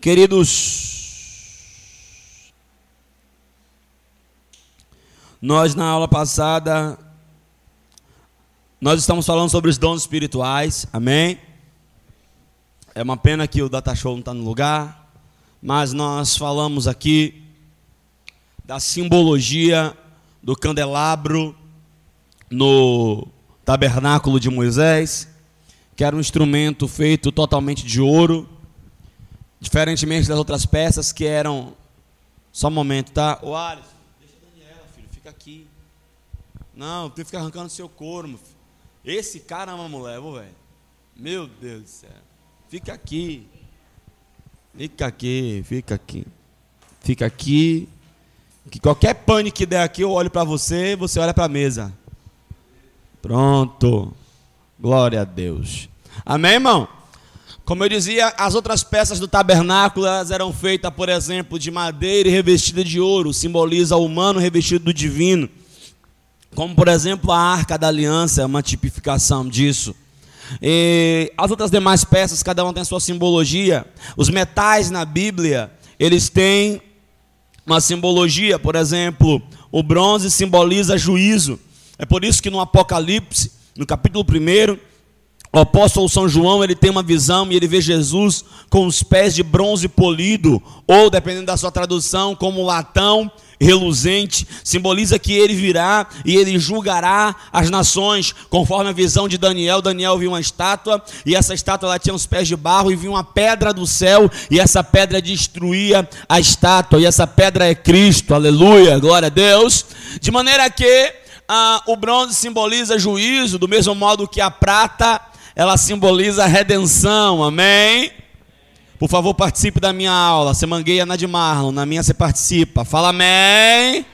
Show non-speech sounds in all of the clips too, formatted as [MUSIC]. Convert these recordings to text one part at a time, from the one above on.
Queridos, nós na aula passada nós estamos falando sobre os dons espirituais, amém? É uma pena que o Data Show não está no lugar, mas nós falamos aqui da simbologia do candelabro no tabernáculo de Moisés, que era um instrumento feito totalmente de ouro, Diferentemente das outras peças que eram. Só um momento, tá? O Alisson, deixa a Daniela, filho, fica aqui. Não, tem que ficar arrancando seu couro, meu filho. Esse cara é uma mulher, velho. Meu Deus do céu. Fica aqui. Fica aqui, fica aqui. Fica aqui. Que qualquer pane que der aqui, eu olho para você, você olha para a mesa. Pronto. Glória a Deus. Amém, irmão? Como eu dizia, as outras peças do tabernáculo eram feitas, por exemplo, de madeira e revestida de ouro, simboliza o humano revestido do divino. Como, por exemplo, a arca da aliança é uma tipificação disso. E as outras demais peças, cada uma tem sua simbologia. Os metais na Bíblia, eles têm uma simbologia, por exemplo, o bronze simboliza juízo. É por isso que no Apocalipse, no capítulo 1, o apóstolo São João, ele tem uma visão e ele vê Jesus com os pés de bronze polido, ou dependendo da sua tradução, como latão reluzente, simboliza que ele virá e ele julgará as nações, conforme a visão de Daniel. Daniel viu uma estátua e essa estátua ela tinha os pés de barro e viu uma pedra do céu e essa pedra destruía a estátua e essa pedra é Cristo. Aleluia, glória a Deus. De maneira que ah, o bronze simboliza juízo, do mesmo modo que a prata ela simboliza a redenção, amém? Por favor, participe da minha aula. Você mangueia na de Marlon, na minha você participa. Fala amém.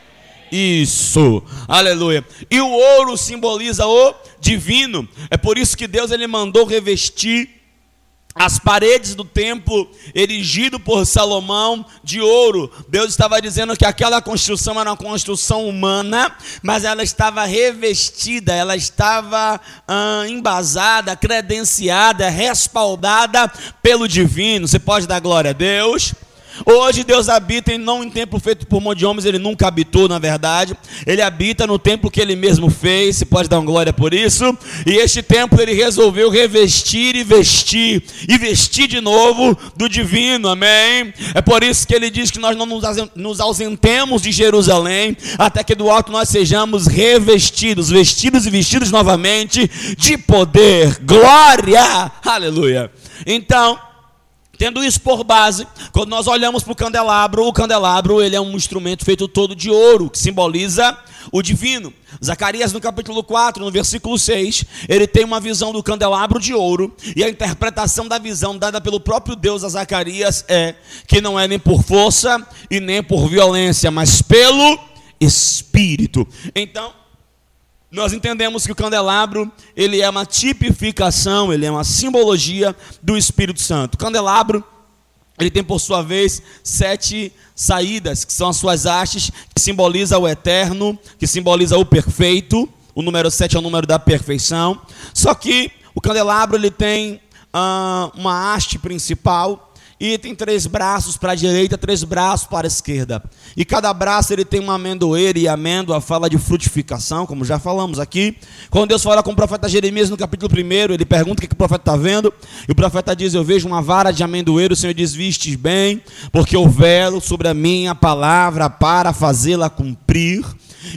Isso, aleluia. E o ouro simboliza o divino. É por isso que Deus ele mandou revestir as paredes do templo erigido por Salomão de ouro. Deus estava dizendo que aquela construção era uma construção humana, mas ela estava revestida, ela estava ah, embasada, credenciada, respaldada pelo divino. Você pode dar glória a Deus? Hoje Deus habita em não em templo feito por mão de homens, ele nunca habitou, na verdade. Ele habita no templo que ele mesmo fez, se pode dar uma glória por isso. E este templo ele resolveu revestir e vestir, e vestir de novo do divino, amém? É por isso que ele diz que nós não nos ausentemos de Jerusalém, até que do alto nós sejamos revestidos, vestidos e vestidos novamente de poder, glória, aleluia. Então, Tendo isso por base, quando nós olhamos para o candelabro, o candelabro ele é um instrumento feito todo de ouro, que simboliza o divino. Zacarias, no capítulo 4, no versículo 6, ele tem uma visão do candelabro de ouro, e a interpretação da visão dada pelo próprio Deus a Zacarias é que não é nem por força e nem por violência, mas pelo Espírito. Então, nós entendemos que o candelabro, ele é uma tipificação, ele é uma simbologia do Espírito Santo. O candelabro, ele tem por sua vez sete saídas, que são as suas hastes, que simboliza o eterno, que simboliza o perfeito. O número sete é o número da perfeição. Só que o candelabro ele tem ah, uma haste principal, e tem três braços para a direita, três braços para a esquerda. E cada braço ele tem uma amendoeira e amêndoa fala de frutificação, como já falamos aqui. Quando Deus fala com o profeta Jeremias no capítulo 1, ele pergunta o que, que o profeta está vendo. E o profeta diz: Eu vejo uma vara de amendoeiro. O Senhor diz: Vistes bem, porque eu velo sobre a minha palavra para fazê-la cumprir.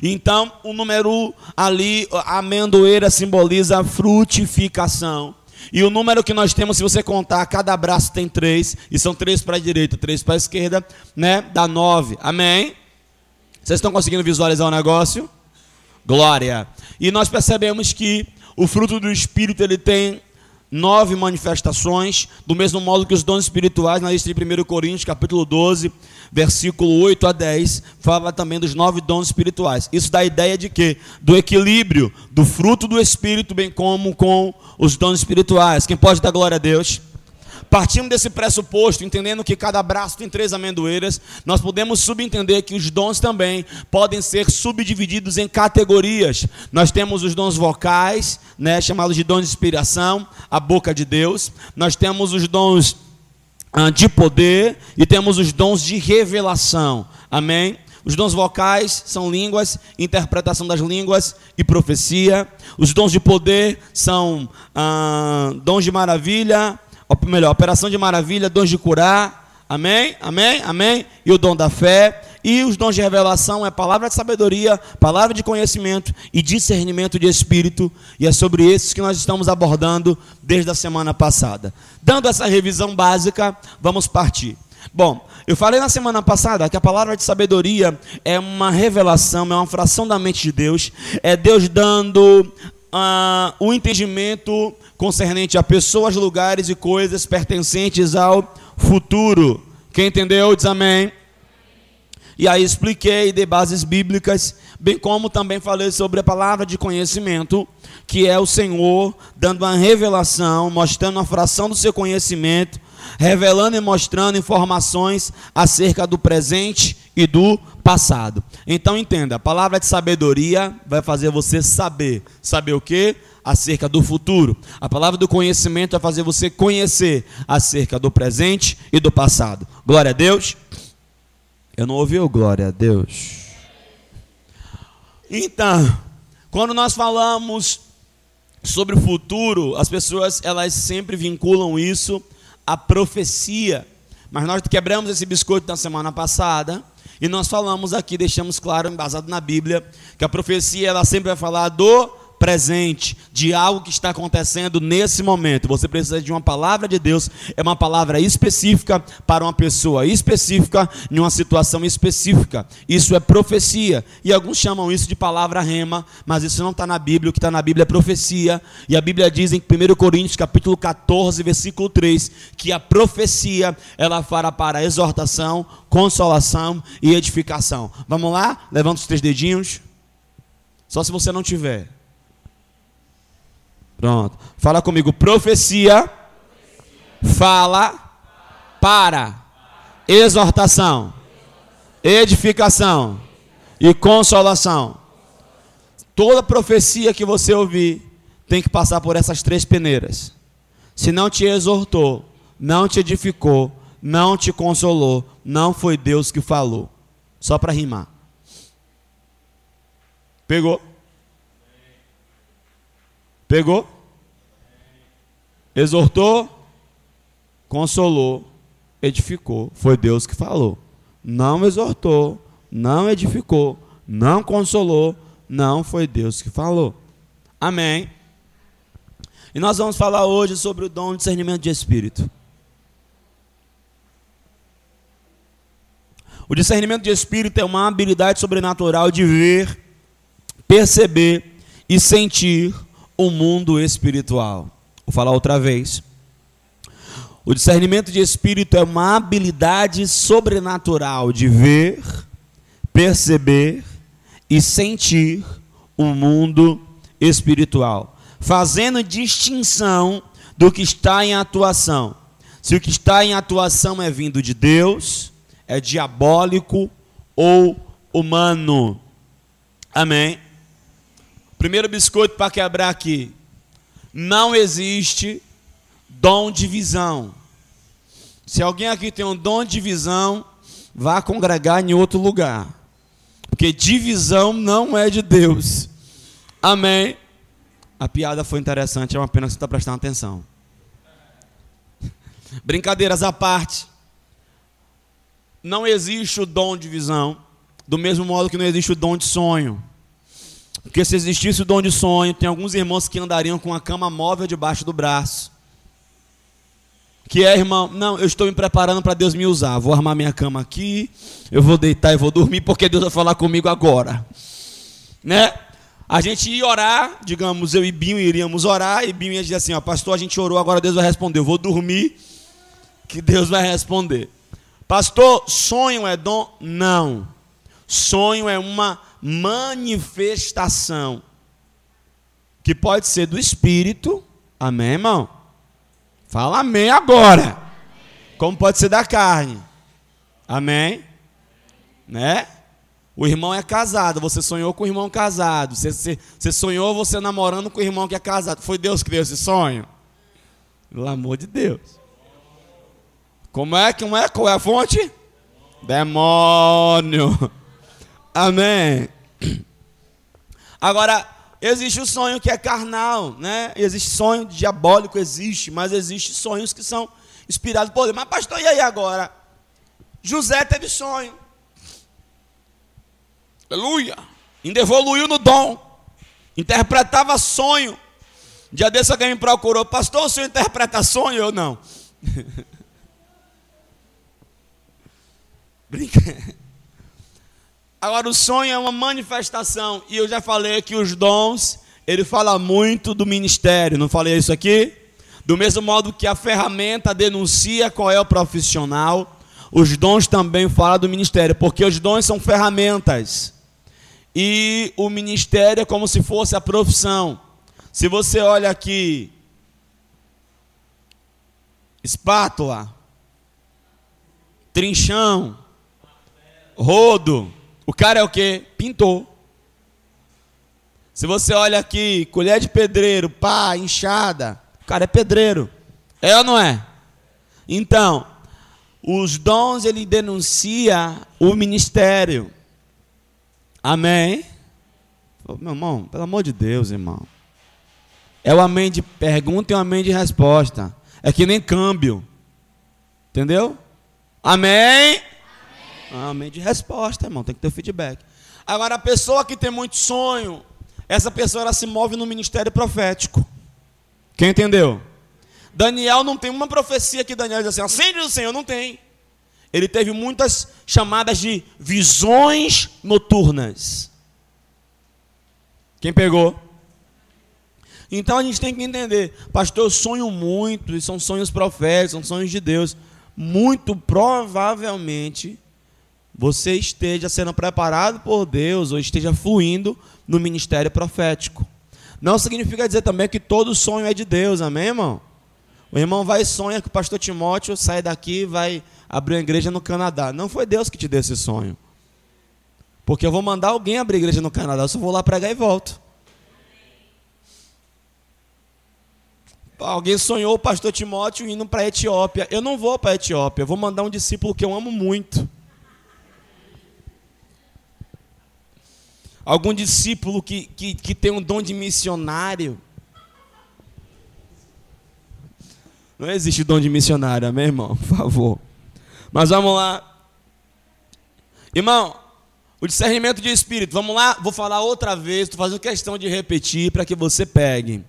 Então, o número ali, a amendoeira simboliza frutificação. E o número que nós temos, se você contar, cada braço tem três, e são três para a direita, três para a esquerda, né? Dá nove. Amém? Vocês estão conseguindo visualizar o negócio? Glória. E nós percebemos que o fruto do Espírito ele tem nove manifestações, do mesmo modo que os dons espirituais, na lista de 1 Coríntios, capítulo 12, versículo 8 a 10, fala também dos nove dons espirituais. Isso dá a ideia de que? Do equilíbrio do fruto do Espírito, bem como com os dons espirituais. Quem pode dar glória a Deus? Partindo desse pressuposto, entendendo que cada braço tem três amendoeiras, nós podemos subentender que os dons também podem ser subdivididos em categorias. Nós temos os dons vocais, né, chamados de dons de inspiração, a boca de Deus. Nós temos os dons ah, de poder e temos os dons de revelação. Amém? Os dons vocais são línguas, interpretação das línguas e profecia. Os dons de poder são ah, dons de maravilha, ou melhor, operação de maravilha, dons de curar. Amém? Amém? Amém? E o dom da fé. E os dons de revelação é palavra de sabedoria, palavra de conhecimento e discernimento de espírito. E é sobre esses que nós estamos abordando desde a semana passada. Dando essa revisão básica, vamos partir. Bom, eu falei na semana passada que a palavra de sabedoria é uma revelação, é uma fração da mente de Deus, é Deus dando uh, o entendimento concernente a pessoas, lugares e coisas pertencentes ao futuro. Quem entendeu, diz amém. E aí expliquei de bases bíblicas, bem como também falei sobre a palavra de conhecimento, que é o Senhor dando uma revelação, mostrando uma fração do seu conhecimento revelando e mostrando informações acerca do presente e do passado. Então entenda, a palavra de sabedoria vai fazer você saber. Saber o que? Acerca do futuro. A palavra do conhecimento vai fazer você conhecer acerca do presente e do passado. Glória a Deus. Eu não ouvi o glória a Deus. Então, quando nós falamos sobre o futuro, as pessoas elas sempre vinculam isso a profecia. Mas nós quebramos esse biscoito na semana passada e nós falamos aqui, deixamos claro, embasado na Bíblia, que a profecia ela sempre vai falar do presente, de algo que está acontecendo nesse momento. Você precisa de uma palavra de Deus, é uma palavra específica para uma pessoa específica, em uma situação específica. Isso é profecia. E alguns chamam isso de palavra rema, mas isso não está na Bíblia. O que está na Bíblia é profecia. E a Bíblia diz em 1 Coríntios, capítulo 14, versículo 3, que a profecia ela fará para exortação, consolação e edificação. Vamos lá? Levanta os três dedinhos. Só se você não tiver. Pronto. Fala comigo. Profecia, fala para exortação, edificação e consolação. Toda profecia que você ouvir tem que passar por essas três peneiras. Se não te exortou, não te edificou, não te consolou, não foi Deus que falou. Só para rimar. Pegou? Pegou? Exortou, consolou, edificou. Foi Deus que falou. Não exortou, não edificou, não consolou, não foi Deus que falou. Amém. E nós vamos falar hoje sobre o dom de discernimento de espírito. O discernimento de espírito é uma habilidade sobrenatural de ver, perceber e sentir o mundo espiritual. Vou falar outra vez. O discernimento de espírito é uma habilidade sobrenatural de ver, perceber e sentir o mundo espiritual, fazendo distinção do que está em atuação. Se o que está em atuação é vindo de Deus, é diabólico ou humano. Amém? Primeiro biscoito para quebrar aqui. Não existe dom de visão. Se alguém aqui tem um dom de visão, vá congregar em outro lugar. Porque divisão não é de Deus. Amém. A piada foi interessante, é uma pena que você está prestando atenção. [LAUGHS] Brincadeiras à parte. Não existe o dom de visão, do mesmo modo que não existe o dom de sonho. Porque se existisse o dom de sonho, tem alguns irmãos que andariam com a cama móvel debaixo do braço. Que é, irmão, não, eu estou me preparando para Deus me usar. Vou armar minha cama aqui, eu vou deitar e vou dormir, porque Deus vai falar comigo agora. Né? A gente ia orar, digamos, eu e Binho iríamos orar, e Binho ia dizer assim: ó, pastor, a gente orou, agora Deus vai responder. Eu vou dormir, que Deus vai responder. Pastor, sonho é dom? Não. Sonho é uma manifestação que pode ser do Espírito, amém, irmão? Fala amém agora. Como pode ser da carne, amém? Né? O irmão é casado, você sonhou com o irmão casado, você, você, você sonhou você namorando com o irmão que é casado. Foi Deus que deu esse sonho? Pelo amor de Deus. Como é? Como é? Qual é a fonte? Demônio. Amém. Agora, existe o sonho que é carnal, né? Existe sonho diabólico, existe, mas existe sonhos que são inspirados por Deus. Mas pastor, e aí agora? José teve sonho. Aleluia. Ainda evoluiu no dom. Interpretava sonho. Dia desse alguém me procurou, pastor, o senhor interpreta sonho? Eu não. [LAUGHS] Brinca. Agora, o sonho é uma manifestação, e eu já falei que os dons, ele fala muito do ministério, não falei isso aqui? Do mesmo modo que a ferramenta denuncia qual é o profissional, os dons também falam do ministério, porque os dons são ferramentas, e o ministério é como se fosse a profissão. Se você olha aqui, espátula, trinchão, rodo, o cara é o que? Pintor. Se você olha aqui, colher de pedreiro, pá, enxada, o cara é pedreiro. É ou não é? Então, os dons ele denuncia o ministério. Amém? Meu irmão, pelo amor de Deus, irmão. É o amém de pergunta e o amém de resposta. É que nem câmbio. Entendeu? Amém? Amém. De resposta, irmão. Tem que ter feedback. Agora, a pessoa que tem muito sonho, essa pessoa ela se move no ministério profético. Quem entendeu? Daniel não tem uma profecia que Daniel diz assim, acende o Senhor, não tem. Ele teve muitas chamadas de visões noturnas. Quem pegou? Então a gente tem que entender, pastor, eu sonho muito, e são sonhos proféticos, são sonhos de Deus. Muito provavelmente você esteja sendo preparado por Deus ou esteja fluindo no ministério profético. Não significa dizer também que todo sonho é de Deus, amém, irmão? O irmão vai e sonha que o pastor Timóteo sai daqui e vai abrir uma igreja no Canadá. Não foi Deus que te deu esse sonho. Porque eu vou mandar alguém abrir igreja no Canadá, eu só vou lá pregar e volto. Alguém sonhou o pastor Timóteo indo para a Etiópia. Eu não vou para a Etiópia, eu vou mandar um discípulo que eu amo muito. Algum discípulo que, que, que tem um dom de missionário. Não existe dom de missionário, amém, irmão? Por favor. Mas vamos lá. Irmão, o discernimento de espírito. Vamos lá, vou falar outra vez, estou fazendo questão de repetir para que você pegue.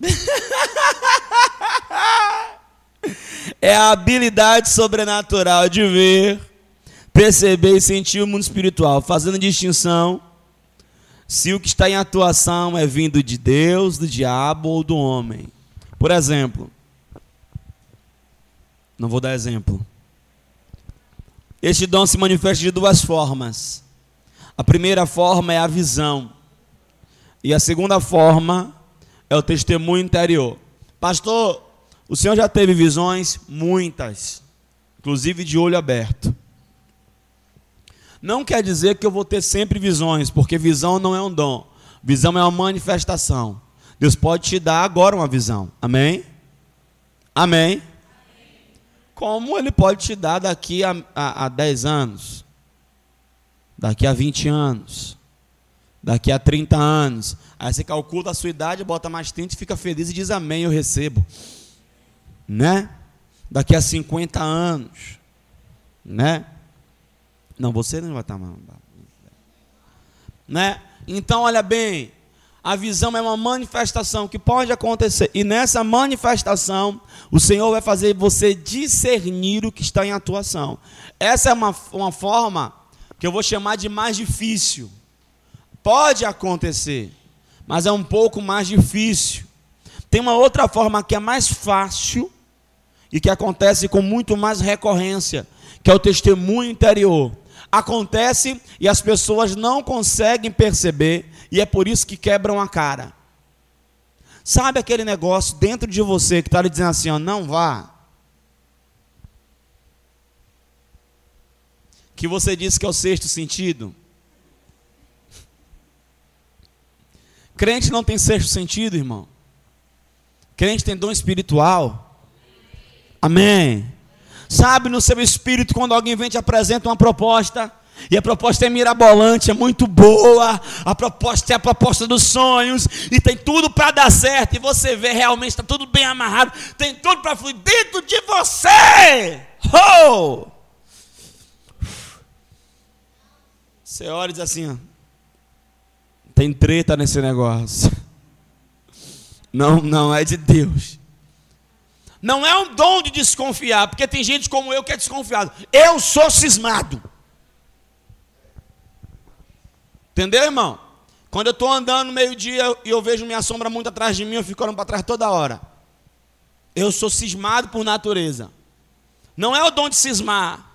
[LAUGHS] é a habilidade sobrenatural de ver, perceber e sentir o mundo espiritual, fazendo distinção se o que está em atuação é vindo de Deus, do diabo ou do homem. Por exemplo, não vou dar exemplo. Este dom se manifesta de duas formas. A primeira forma é a visão, e a segunda forma é o testemunho interior. Pastor, o senhor já teve visões? Muitas, inclusive de olho aberto. Não quer dizer que eu vou ter sempre visões, porque visão não é um dom, visão é uma manifestação. Deus pode te dar agora uma visão, amém? Amém? Como Ele pode te dar daqui a, a, a 10 anos, daqui a 20 anos, daqui a 30 anos. Aí você calcula a sua idade, bota mais 30 e fica feliz e diz amém, eu recebo. Né? Daqui a 50 anos. Né? Não, você não vai estar mais. Né? Então, olha bem, a visão é uma manifestação que pode acontecer. E nessa manifestação, o Senhor vai fazer você discernir o que está em atuação. Essa é uma, uma forma que eu vou chamar de mais difícil. Pode acontecer, mas é um pouco mais difícil. Tem uma outra forma que é mais fácil e que acontece com muito mais recorrência, que é o testemunho interior. Acontece e as pessoas não conseguem perceber, e é por isso que quebram a cara. Sabe aquele negócio dentro de você que está lhe dizendo assim: ó, não vá? Que você disse que é o sexto sentido? Crente não tem sexto sentido, irmão. Crente tem dom espiritual. Amém. Sabe, no seu espírito, quando alguém vem te apresenta uma proposta, e a proposta é mirabolante, é muito boa. A proposta é a proposta dos sonhos. E tem tudo para dar certo. E você vê realmente, está tudo bem amarrado. Tem tudo para fluir dentro de você. Oh! Você olha e diz assim: ó, tem treta nesse negócio. Não, não, é de Deus. Não é um dom de desconfiar, porque tem gente como eu que é desconfiado. Eu sou cismado. Entendeu, irmão? Quando eu estou andando meio-dia e eu vejo minha sombra muito atrás de mim, eu fico olhando para trás toda hora. Eu sou cismado por natureza. Não é o dom de cismar.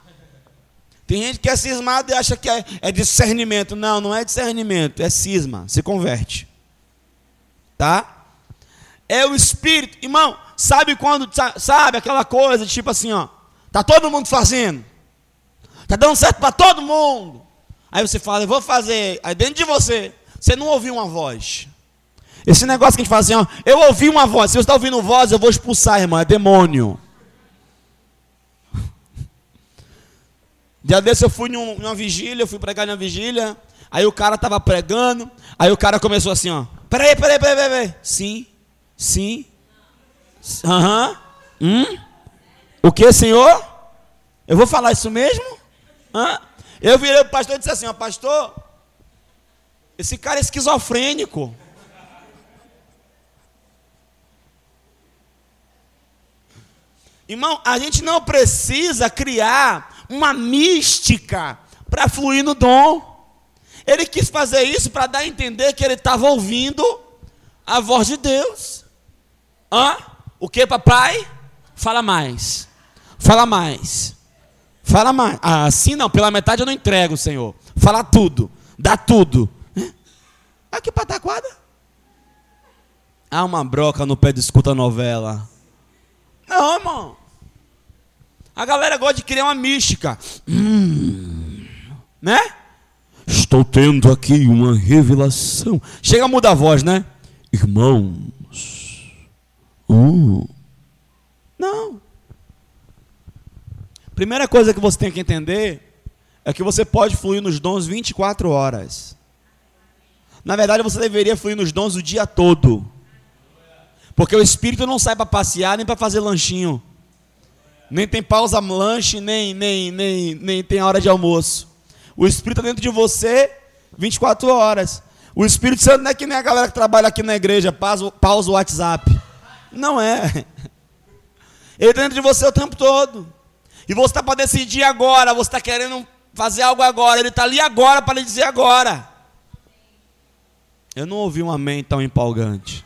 Tem gente que é cismado e acha que é, é discernimento. Não, não é discernimento, é cisma. Se converte. Tá? É o espírito. Irmão, sabe quando, sabe aquela coisa, tipo assim, ó. Tá todo mundo fazendo. Tá dando certo para todo mundo. Aí você fala, eu vou fazer. Aí dentro de você, você não ouviu uma voz. Esse negócio que a gente fala assim, ó, eu ouvi uma voz. Se você está ouvindo voz, eu vou expulsar, irmão. É demônio. [LAUGHS] Dia desse eu fui em uma vigília, eu fui pregar numa vigília. Aí o cara estava pregando. Aí o cara começou assim, ó. Peraí, peraí, peraí, peraí. Sim, sim. Aham. Uhum. Hum? O que, senhor? Eu vou falar isso mesmo? Eu virei o pastor e disse assim: ó, pastor, esse cara é esquizofrênico. Irmão, a gente não precisa criar uma mística para fluir no dom. Ele quis fazer isso para dar a entender que ele estava ouvindo a voz de Deus. Hã? O que, papai? Fala mais. Fala mais. Fala mais. Ah, assim não, pela metade eu não entrego, Senhor. Fala tudo. Dá tudo. Aqui pataquada. Há uma broca no pé de escuta novela. Não, irmão. A galera gosta de criar uma mística. Hum, né? Estou tendo aqui uma revelação. Chega a mudar a voz, né? Irmãos. Uh. Não. Primeira coisa que você tem que entender é que você pode fluir nos dons 24 horas. Na verdade, você deveria fluir nos dons o dia todo. Porque o Espírito não sai para passear nem para fazer lanchinho. Nem tem pausa lanche, nem, nem, nem, nem tem hora de almoço. O Espírito está dentro de você 24 horas. O Espírito Santo não é que nem a galera que trabalha aqui na igreja, pausa, pausa o WhatsApp. Não é. Ele está dentro de você o tempo todo. E você está para decidir agora, você está querendo fazer algo agora, ele está ali agora para lhe dizer agora. Eu não ouvi um amém tão empolgante.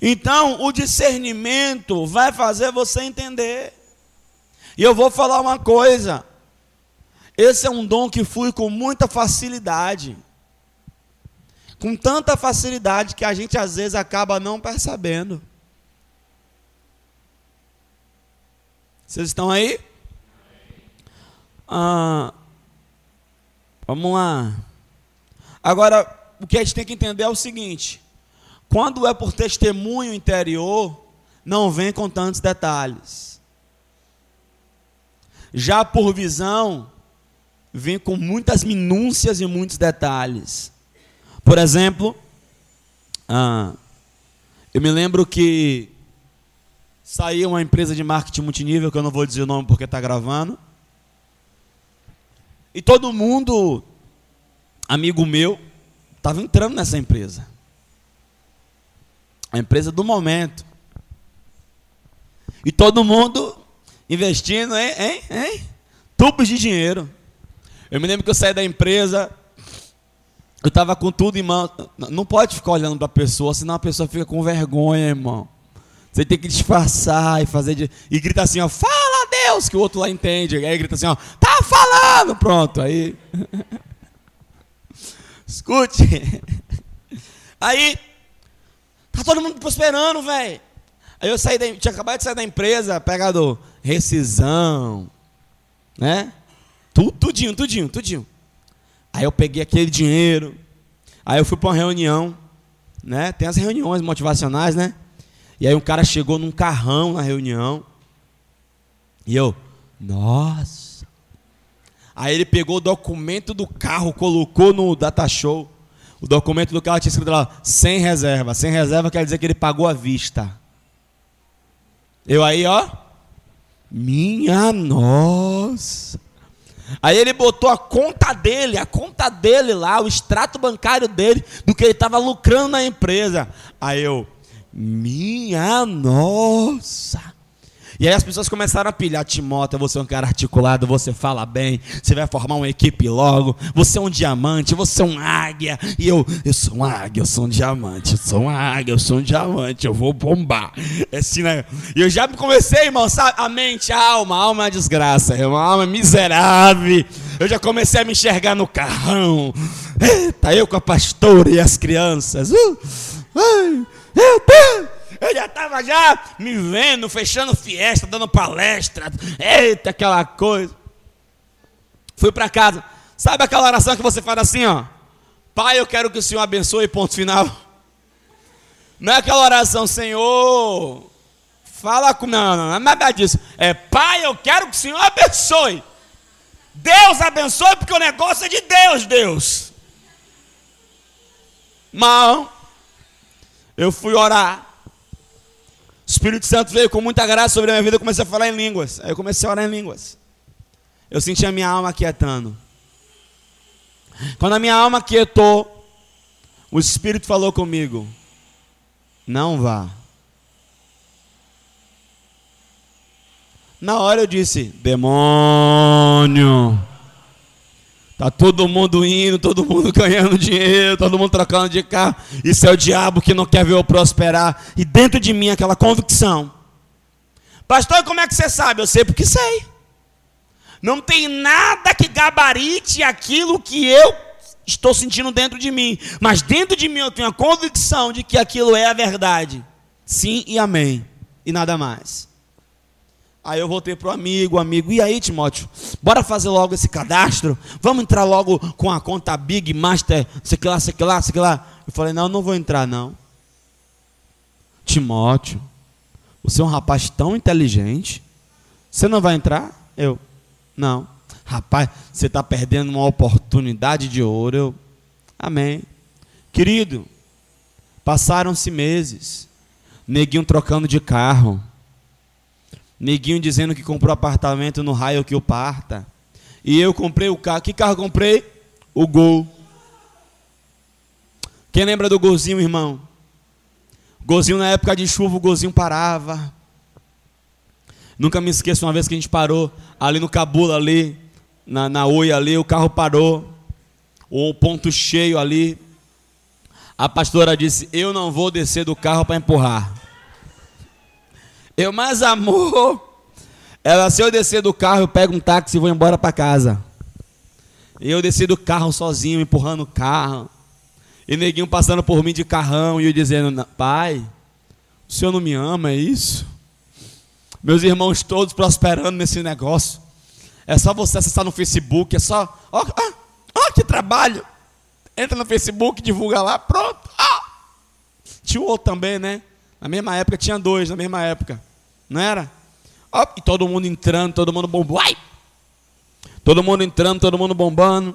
Então, o discernimento vai fazer você entender. E eu vou falar uma coisa. Esse é um dom que flui com muita facilidade. Com tanta facilidade que a gente às vezes acaba não percebendo. Vocês estão aí? Ah, vamos lá. Agora, o que a gente tem que entender é o seguinte: quando é por testemunho interior, não vem com tantos detalhes. Já por visão, vem com muitas minúcias e muitos detalhes. Por exemplo, ah, eu me lembro que Saiu uma empresa de marketing multinível, que eu não vou dizer o nome porque está gravando. E todo mundo, amigo meu, estava entrando nessa empresa. A empresa do momento. E todo mundo investindo em, em, em tubos de dinheiro. Eu me lembro que eu saí da empresa, eu estava com tudo em mão. Não pode ficar olhando para a pessoa, senão a pessoa fica com vergonha, irmão. Você tem que disfarçar e fazer de... e grita assim, ó, fala Deus, que o outro lá entende. Aí grita assim, ó, tá falando, pronto. Aí [LAUGHS] Escute. Aí tá todo mundo prosperando, velho. Aí eu saí da, tinha acabado de sair da empresa, pegado rescisão, né? Tudo, tudinho, tudinho, tudinho. Aí eu peguei aquele dinheiro. Aí eu fui para uma reunião, né? Tem as reuniões motivacionais, né? E aí um cara chegou num carrão na reunião, E eu, nossa. Aí ele pegou o documento do carro, colocou no data show. O documento do carro tinha escrito lá, sem reserva. Sem reserva quer dizer que ele pagou à vista. Eu aí, ó. Minha nossa. Aí ele botou a conta dele, a conta dele lá, o extrato bancário dele, do que ele estava lucrando na empresa. Aí eu, minha nossa. E aí as pessoas começaram a pilhar, Timóteo, você é um cara articulado, você fala bem, você vai formar uma equipe logo, você é um diamante, você é um águia. E eu, eu sou um águia, eu sou um diamante, eu sou um águia, eu sou um diamante, eu vou bombar. Assim, né? E eu já comecei, irmão, sabe? A mente, a alma, a alma é uma desgraça, irmão, a alma é miserável. Eu já comecei a me enxergar no carrão. Eita, eu com a pastora e as crianças. Uh, ai, meu! Eu já estava já me vendo, fechando fiesta, dando palestra. Eita, aquela coisa. Fui para casa. Sabe aquela oração que você faz assim, ó? Pai, eu quero que o Senhor abençoe, ponto final. Não é aquela oração, Senhor, fala com. Não, não, não é nada disso. É, Pai, eu quero que o Senhor abençoe. Deus abençoe, porque o negócio é de Deus, Deus. Mal, eu fui orar. O Espírito Santo veio com muita graça sobre a minha vida, eu comecei a falar em línguas. Aí eu comecei a orar em línguas. Eu senti a minha alma quietando. Quando a minha alma quietou, o Espírito falou comigo: Não vá. Na hora eu disse: Demônio. Tá todo mundo indo, todo mundo [LAUGHS] ganhando dinheiro, todo mundo trocando de carro. Isso é o diabo que não quer ver eu prosperar. E dentro de mim aquela convicção. Pastor, como é que você sabe? Eu sei porque sei. Não tem nada que gabarite aquilo que eu estou sentindo dentro de mim. Mas dentro de mim eu tenho a convicção de que aquilo é a verdade. Sim e amém. E nada mais. Aí eu voltei para o amigo, amigo, e aí, Timóteo, bora fazer logo esse cadastro? Vamos entrar logo com a conta Big Master, sei que lá, sei que lá, sei que lá. Eu falei, não, não vou entrar, não. Timóteo, você é um rapaz tão inteligente, você não vai entrar? Eu, não. Rapaz, você está perdendo uma oportunidade de ouro. Eu, amém. Querido, passaram-se meses, neguinho trocando de carro Neguinho dizendo que comprou apartamento no raio que o parta. E eu comprei o carro. Que carro comprei? O Gol. Quem lembra do golzinho, irmão? Golzinho na época de chuva, o golzinho parava. Nunca me esqueço uma vez que a gente parou ali no Cabula, ali, na, na Oi ali, o carro parou. O ponto cheio ali. A pastora disse: Eu não vou descer do carro para empurrar. Eu mais amor. Ela, se eu descer do carro, eu pego um táxi e vou embora para casa. E eu desci do carro sozinho, empurrando o carro. E neguinho passando por mim de carrão e eu dizendo: Pai, o senhor não me ama, é isso? Meus irmãos todos prosperando nesse negócio. É só você acessar no Facebook, é só. Ó, ó, que trabalho! Entra no Facebook, divulga lá, pronto. Ah! Tinha o outro também, né? Na mesma época tinha dois, na mesma época. Não era? e todo mundo entrando, todo mundo bombando. Todo mundo entrando, todo mundo bombando.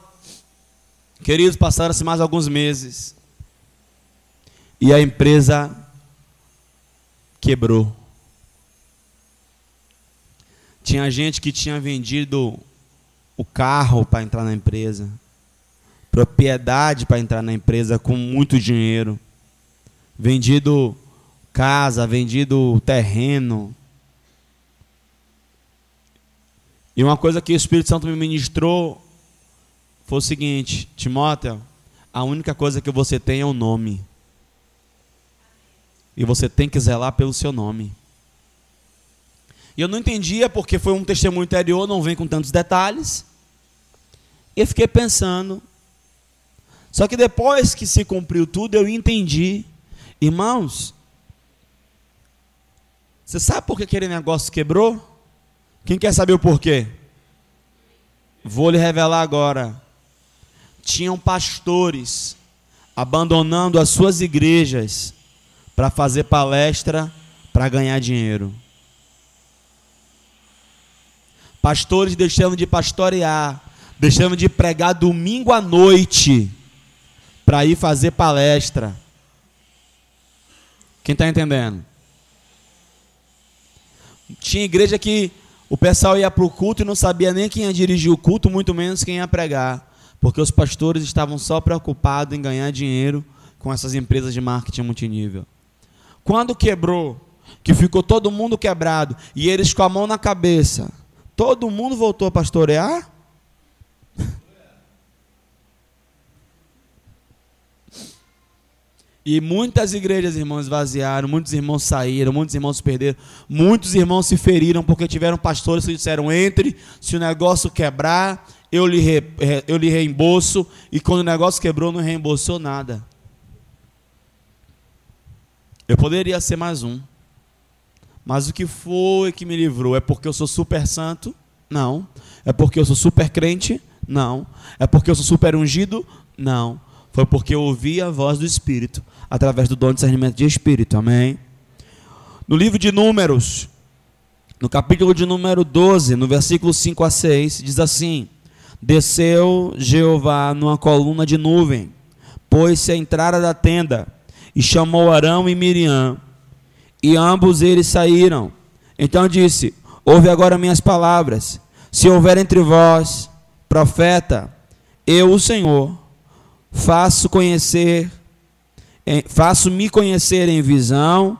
Queridos, passaram-se mais alguns meses. E a empresa quebrou. Tinha gente que tinha vendido o carro para entrar na empresa, propriedade para entrar na empresa com muito dinheiro, vendido casa, vendido terreno. E uma coisa que o Espírito Santo me ministrou foi o seguinte: Timóteo, a única coisa que você tem é o nome. E você tem que zelar pelo seu nome. E eu não entendia porque foi um testemunho interior, não vem com tantos detalhes. E eu fiquei pensando. Só que depois que se cumpriu tudo, eu entendi. Irmãos, você sabe por que aquele negócio quebrou? Quem quer saber o porquê? Vou lhe revelar agora. Tinham pastores abandonando as suas igrejas para fazer palestra para ganhar dinheiro. Pastores deixando de pastorear, deixando de pregar domingo à noite para ir fazer palestra. Quem está entendendo? Tinha igreja que o pessoal ia para o culto e não sabia nem quem ia dirigir o culto, muito menos quem ia pregar. Porque os pastores estavam só preocupados em ganhar dinheiro com essas empresas de marketing multinível. Quando quebrou, que ficou todo mundo quebrado, e eles com a mão na cabeça, todo mundo voltou a pastorear? E muitas igrejas, irmãos, esvaziaram, muitos irmãos saíram, muitos irmãos se perderam, muitos irmãos se feriram porque tiveram pastores que disseram: entre, se o negócio quebrar, eu lhe, re, eu lhe reembolso, e quando o negócio quebrou, não reembolsou nada. Eu poderia ser mais um. Mas o que foi que me livrou? É porque eu sou super santo? Não. É porque eu sou super crente? Não. É porque eu sou super ungido? Não. Foi porque eu ouvi a voz do Espírito através do dom de discernimento de Espírito. Amém? No livro de Números, no capítulo de número 12, no versículo 5 a 6, diz assim: Desceu Jeová numa coluna de nuvem, pôs-se à entrada da tenda e chamou Arão e Miriam, e ambos eles saíram. Então disse: Ouve agora minhas palavras. Se houver entre vós profeta, eu, o Senhor, faço conhecer, faço me conhecer em visão,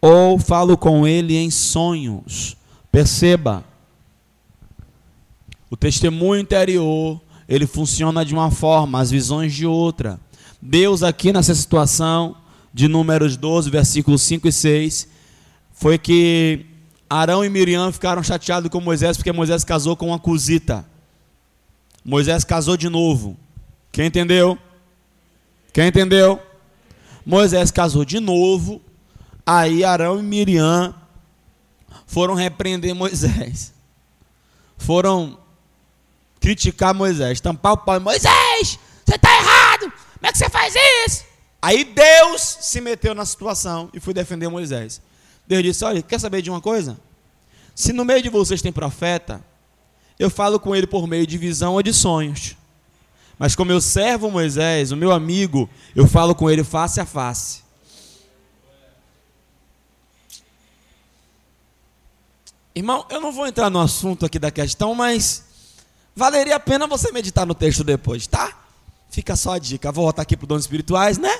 ou falo com ele em sonhos. Perceba, o testemunho interior, ele funciona de uma forma, as visões de outra. Deus aqui nessa situação, de Números 12, versículos 5 e 6, foi que Arão e Miriam ficaram chateados com Moisés porque Moisés casou com uma cozita. Moisés casou de novo. Quem entendeu? Quem entendeu? Moisés casou de novo. Aí Arão e Miriam foram repreender Moisés. Foram criticar Moisés, tampar o pau. Moisés, você está errado. Como é que você faz isso? Aí Deus se meteu na situação e foi defender Moisés. Deus disse: Olha, quer saber de uma coisa? Se no meio de vocês tem profeta, eu falo com ele por meio de visão ou de sonhos. Mas como eu servo Moisés, o meu amigo, eu falo com ele face a face. Irmão, eu não vou entrar no assunto aqui da questão, mas valeria a pena você meditar no texto depois, tá? Fica só a dica. Vou voltar aqui para os dons espirituais, né?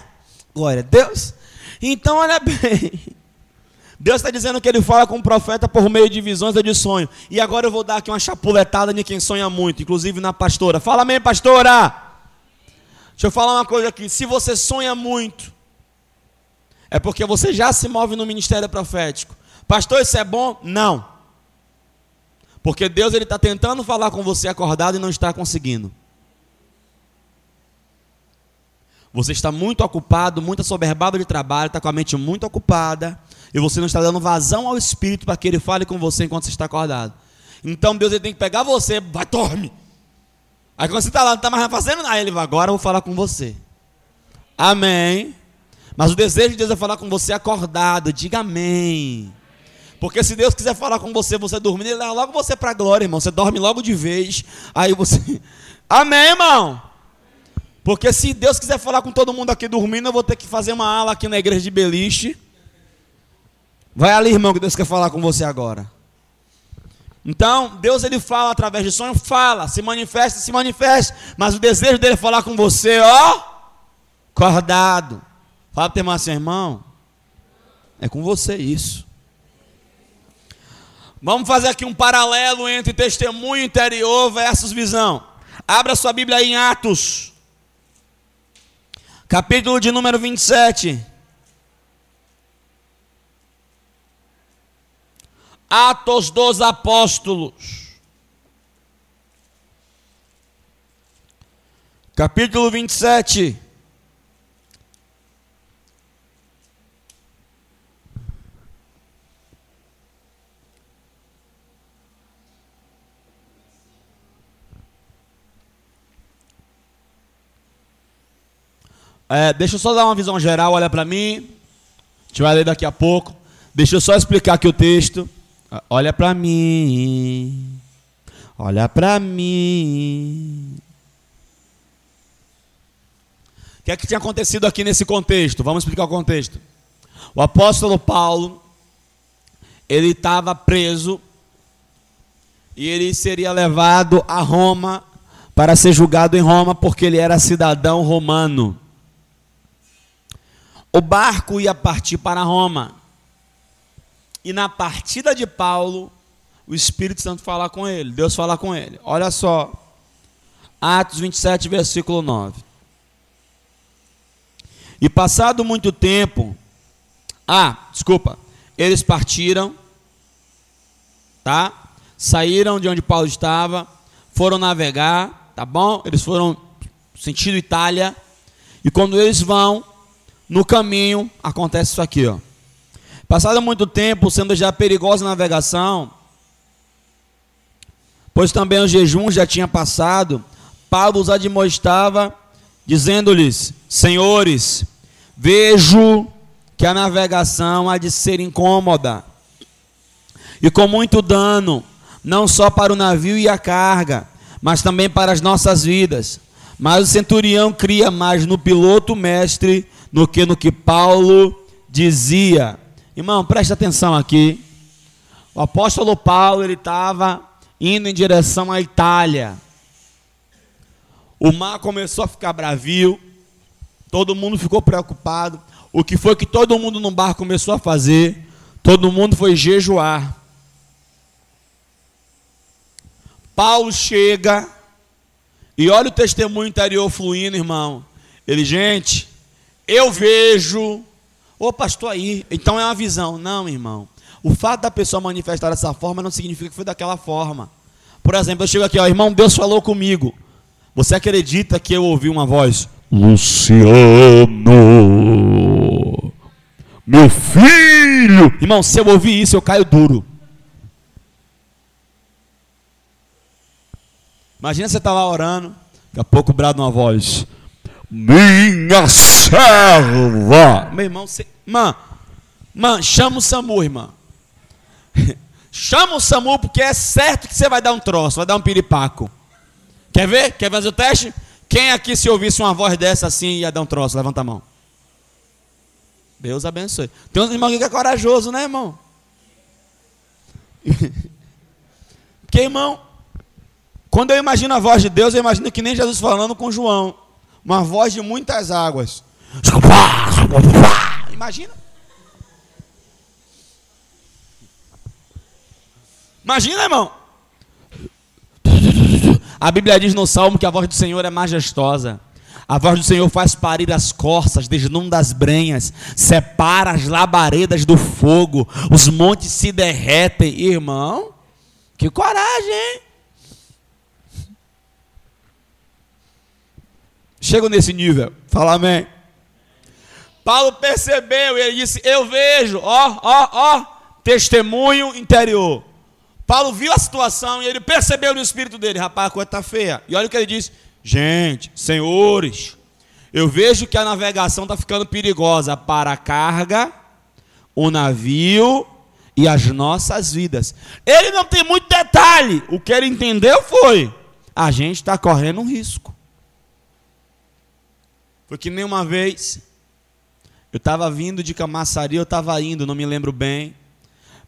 Glória a Deus. Então, olha bem. Deus está dizendo que ele fala com o profeta por meio de visões ou de sonho. E agora eu vou dar aqui uma chapuletada de quem sonha muito, inclusive na pastora. Fala amém, pastora. Deixa eu falar uma coisa aqui. Se você sonha muito, é porque você já se move no ministério profético. Pastor, isso é bom? Não. Porque Deus ele está tentando falar com você acordado e não está conseguindo. Você está muito ocupado, muito assoberbado de trabalho, está com a mente muito ocupada, e você não está dando vazão ao Espírito para que ele fale com você enquanto você está acordado. Então Deus ele tem que pegar você, vai, dorme. Aí quando você está lá, não está mais fazendo nada, ele vai, agora eu vou falar com você. Amém. Mas o desejo de Deus é falar com você acordado, diga amém. Porque se Deus quiser falar com você, você dormindo, ele leva logo você para a glória, irmão. Você dorme logo de vez. Aí você. [LAUGHS] Amém, irmão. Porque se Deus quiser falar com todo mundo aqui dormindo, eu vou ter que fazer uma ala aqui na igreja de Beliche. Vai ali, irmão, que Deus quer falar com você agora. Então, Deus ele fala através de sonho, fala, se manifesta, se manifesta, mas o desejo dele é falar com você, ó, acordado. Fala para o irmão assim, irmão, é com você isso. Vamos fazer aqui um paralelo entre testemunho interior versus visão. Abra sua Bíblia aí em Atos capítulo de número 27. Atos dos Apóstolos. Capítulo 27. É, deixa eu só dar uma visão geral, olha para mim. A gente vai ler daqui a pouco. Deixa eu só explicar aqui o texto. Olha para mim. olha para mim. O que é que tinha acontecido aqui nesse contexto? Vamos explicar o contexto. O apóstolo Paulo, ele estava preso e ele seria levado a Roma para ser julgado em Roma porque ele era cidadão romano. O barco ia partir para Roma. E na partida de Paulo, o Espírito Santo fala com ele, Deus fala com ele. Olha só, Atos 27, versículo 9. E passado muito tempo, ah, desculpa, eles partiram, tá? Saíram de onde Paulo estava, foram navegar, tá bom? Eles foram sentido Itália, e quando eles vão, no caminho, acontece isso aqui, ó. Passado muito tempo, sendo já perigosa a navegação, pois também o jejum já tinha passado, Paulo os admoestava, dizendo-lhes: Senhores, vejo que a navegação há de ser incômoda e com muito dano, não só para o navio e a carga, mas também para as nossas vidas. Mas o centurião cria mais no piloto mestre do que no que Paulo dizia. Irmão, preste atenção aqui. O apóstolo Paulo, ele estava indo em direção à Itália. O mar começou a ficar bravio. Todo mundo ficou preocupado. O que foi que todo mundo no bar começou a fazer? Todo mundo foi jejuar. Paulo chega e olha o testemunho interior fluindo, irmão. Ele, gente, eu vejo Ô pastor aí, então é uma visão. Não, irmão. O fato da pessoa manifestar dessa forma não significa que foi daquela forma. Por exemplo, eu chego aqui, ó, irmão, Deus falou comigo. Você acredita que eu ouvi uma voz? Luciano, meu filho. Irmão, se eu ouvir isso, eu caio duro. Imagina você estar tá lá orando, daqui a pouco brado uma voz minha serva. Meu irmão, você, man, man, chama o SAMU, irmã. [LAUGHS] chama o SAMU porque é certo que você vai dar um troço, vai dar um piripaco. Quer ver? Quer fazer o teste? Quem aqui se ouvisse uma voz dessa assim ia dar um troço? Levanta a mão. Deus abençoe. Tem uns irmãos que é corajoso, né, irmão? [LAUGHS] Porque, irmão, quando eu imagino a voz de Deus, eu imagino que nem Jesus falando com João uma voz de muitas águas. Imagina. Imagina, irmão. A Bíblia diz no Salmo que a voz do Senhor é majestosa. A voz do Senhor faz parir as corças, desnunda as brenhas, separa as labaredas do fogo, os montes se derretem. Irmão, que coragem, hein? Chego nesse nível. Fala amém. Paulo percebeu e ele disse: Eu vejo, ó, ó, ó, testemunho interior. Paulo viu a situação e ele percebeu no espírito dele: Rapaz, a coisa está feia. E olha o que ele disse: Gente, senhores, eu vejo que a navegação está ficando perigosa para a carga, o navio e as nossas vidas. Ele não tem muito detalhe. O que ele entendeu foi: a gente está correndo um risco. Foi que nem uma vez, eu estava vindo de Camaçari, eu estava indo, não me lembro bem,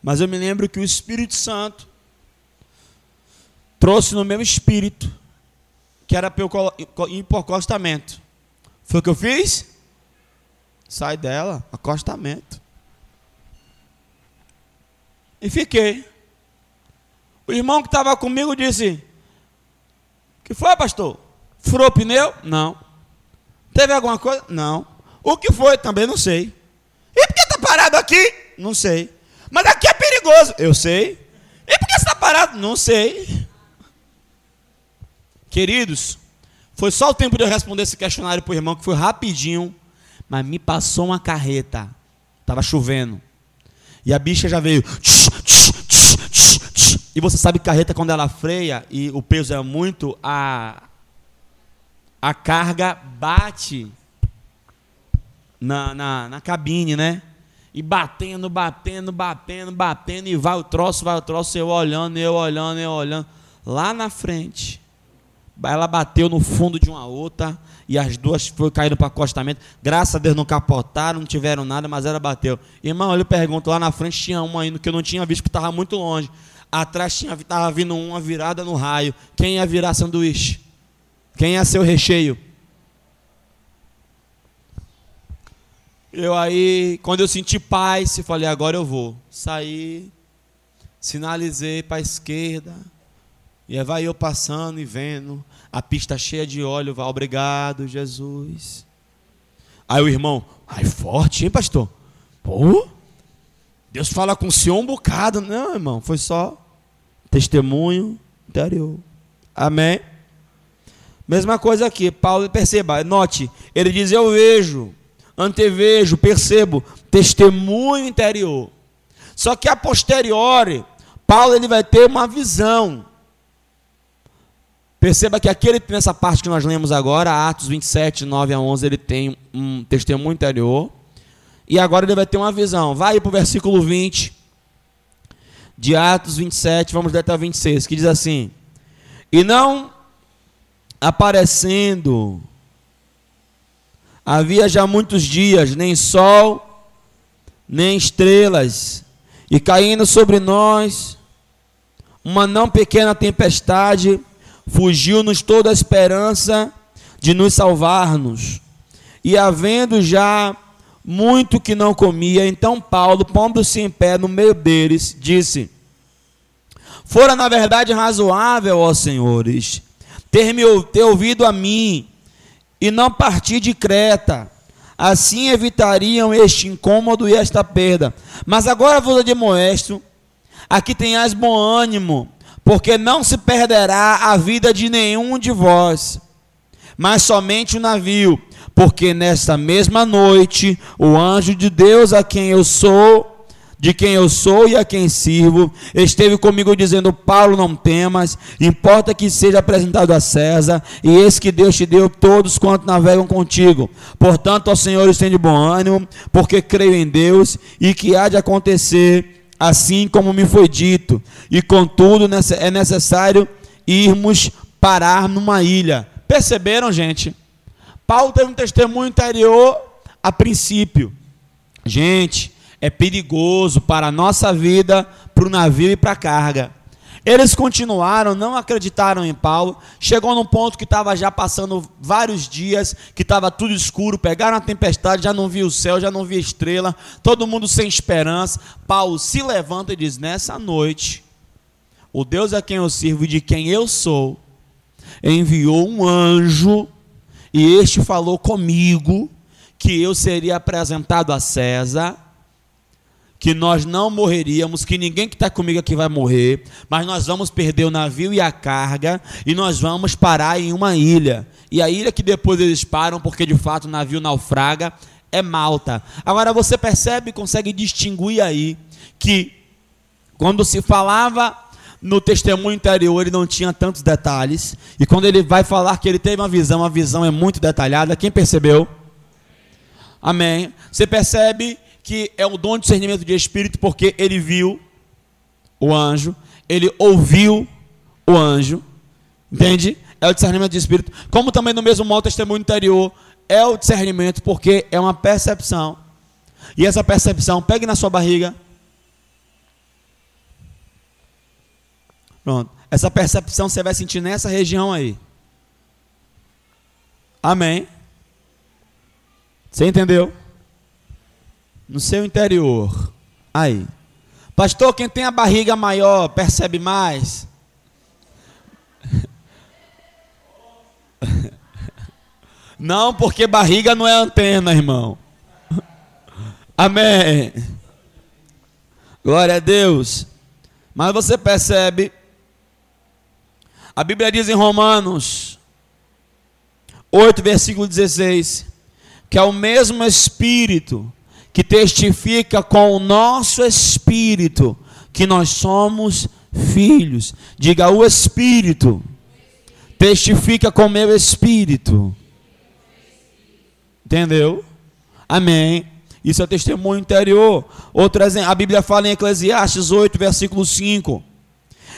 mas eu me lembro que o Espírito Santo trouxe no meu espírito, que era para eu ir por acostamento. Foi o que eu fiz? Sai dela, acostamento. E fiquei. O irmão que estava comigo disse: Que foi, pastor? Furou o pneu? Não. Teve alguma coisa? Não. O que foi? Também não sei. E por que está parado aqui? Não sei. Mas aqui é perigoso. Eu sei. E por que está parado? Não sei. Queridos, foi só o tempo de eu responder esse questionário para o irmão, que foi rapidinho, mas me passou uma carreta. Estava chovendo. E a bicha já veio. E você sabe que carreta, quando ela freia e o peso é muito, a, a carga bate na, na, na cabine, né? E batendo, batendo, batendo, batendo, e vai o troço, vai o troço, eu olhando, eu olhando, eu olhando. lá na frente. Ela bateu no fundo de uma outra e as duas foram caíram para acostamento. Graças a Deus não capotaram, não tiveram nada, mas ela bateu. Irmão, eu pergunto, lá na frente tinha uma ainda que eu não tinha visto, que estava muito longe. Atrás estava vindo uma virada no raio. Quem ia virar sanduíche? Quem ia ser o recheio? Eu aí, quando eu senti paz, eu falei, agora eu vou. Saí, sinalizei para a esquerda, e aí vai eu passando e vendo a pista cheia de óleo, vai, obrigado, Jesus. Aí o irmão, ai forte, hein, pastor? Pô, Deus fala com o senhor um bocado. Não, irmão, foi só testemunho interior. Amém? Mesma coisa aqui, Paulo, perceba, note, ele diz: Eu vejo, antevejo, percebo, testemunho interior. Só que a posteriori, Paulo ele vai ter uma visão. Perceba que aquele nessa parte que nós lemos agora, Atos 27, 9 a 11, ele tem um testemunho interior. E agora ele vai ter uma visão. Vai para o versículo 20 de Atos 27, vamos ler até o 26, que diz assim: E não aparecendo, havia já muitos dias, nem sol, nem estrelas, e caindo sobre nós uma não pequena tempestade, fugiu-nos toda a esperança de nos salvar-nos. E havendo já muito que não comia, então Paulo, pondo-se em pé no meio deles, disse: Fora na verdade razoável, ó senhores, ter, me, ter ouvido a mim e não partir de Creta. Assim evitariam este incômodo e esta perda. Mas agora vos admoesto, aqui tenhais bom ânimo, porque não se perderá a vida de nenhum de vós, mas somente o navio, porque nesta mesma noite o anjo de Deus a quem eu sou, de quem eu sou e a quem sirvo, esteve comigo dizendo: Paulo, não temas, importa que seja apresentado a César, e esse que Deus te deu todos quanto navegam contigo. Portanto, ó Senhor, estende bom ânimo, porque creio em Deus e que há de acontecer assim como me foi dito, e contudo é necessário irmos parar numa ilha. Perceberam, gente? Paulo teve um testemunho interior a princípio. Gente, é perigoso para a nossa vida, para o navio e para a carga. Eles continuaram, não acreditaram em Paulo. Chegou num ponto que estava já passando vários dias, que estava tudo escuro, pegaram a tempestade, já não via o céu, já não via estrela, todo mundo sem esperança. Paulo se levanta e diz: Nessa noite, o Deus a quem eu sirvo e de quem eu sou, enviou um anjo, e este falou comigo que eu seria apresentado a César que nós não morreríamos, que ninguém que está comigo aqui vai morrer, mas nós vamos perder o navio e a carga, e nós vamos parar em uma ilha. E a ilha que depois eles param, porque de fato o navio naufraga, é Malta. Agora você percebe, consegue distinguir aí, que quando se falava no testemunho interior, ele não tinha tantos detalhes, e quando ele vai falar que ele teve uma visão, a visão é muito detalhada, quem percebeu? Amém. Você percebe que é o dom de discernimento de espírito, porque ele viu o anjo, ele ouviu o anjo, entende? É o discernimento de espírito. Como também no mesmo modo, o testemunho interior é o discernimento, porque é uma percepção. E essa percepção, pegue na sua barriga. Pronto. Essa percepção você vai sentir nessa região aí. Amém. Você entendeu? No seu interior. Aí. Pastor, quem tem a barriga maior percebe mais? [LAUGHS] Não, porque barriga não é antena, irmão. Amém. Glória a Deus. Mas você percebe, a Bíblia diz em Romanos 8, versículo 16, que é o mesmo Espírito que testifica com o nosso espírito que nós somos filhos. Diga o espírito. Testifica com meu espírito. Entendeu? Amém. Isso é testemunho interior. Outro exemplo, a Bíblia fala em Eclesiastes 8, versículo 5,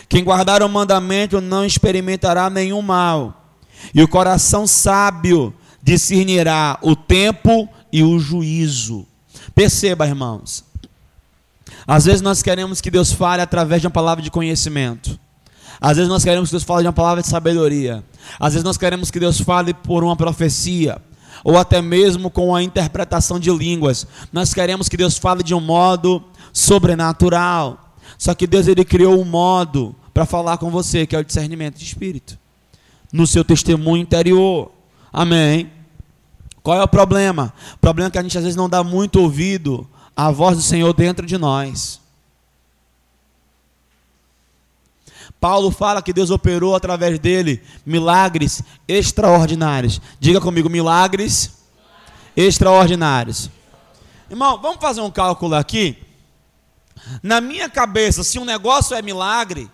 Quem guardar o mandamento não experimentará nenhum mal, e o coração sábio discernirá o tempo e o juízo. Perceba, irmãos. Às vezes nós queremos que Deus fale através de uma palavra de conhecimento. Às vezes nós queremos que Deus fale de uma palavra de sabedoria. Às vezes nós queremos que Deus fale por uma profecia. Ou até mesmo com a interpretação de línguas. Nós queremos que Deus fale de um modo sobrenatural. Só que Deus ele criou um modo para falar com você, que é o discernimento de espírito. No seu testemunho interior. Amém. Qual é o problema? O problema é que a gente às vezes não dá muito ouvido à voz do Senhor dentro de nós. Paulo fala que Deus operou através dele milagres extraordinários. Diga comigo, milagres extraordinários. Irmão, vamos fazer um cálculo aqui. Na minha cabeça, se um negócio é milagre,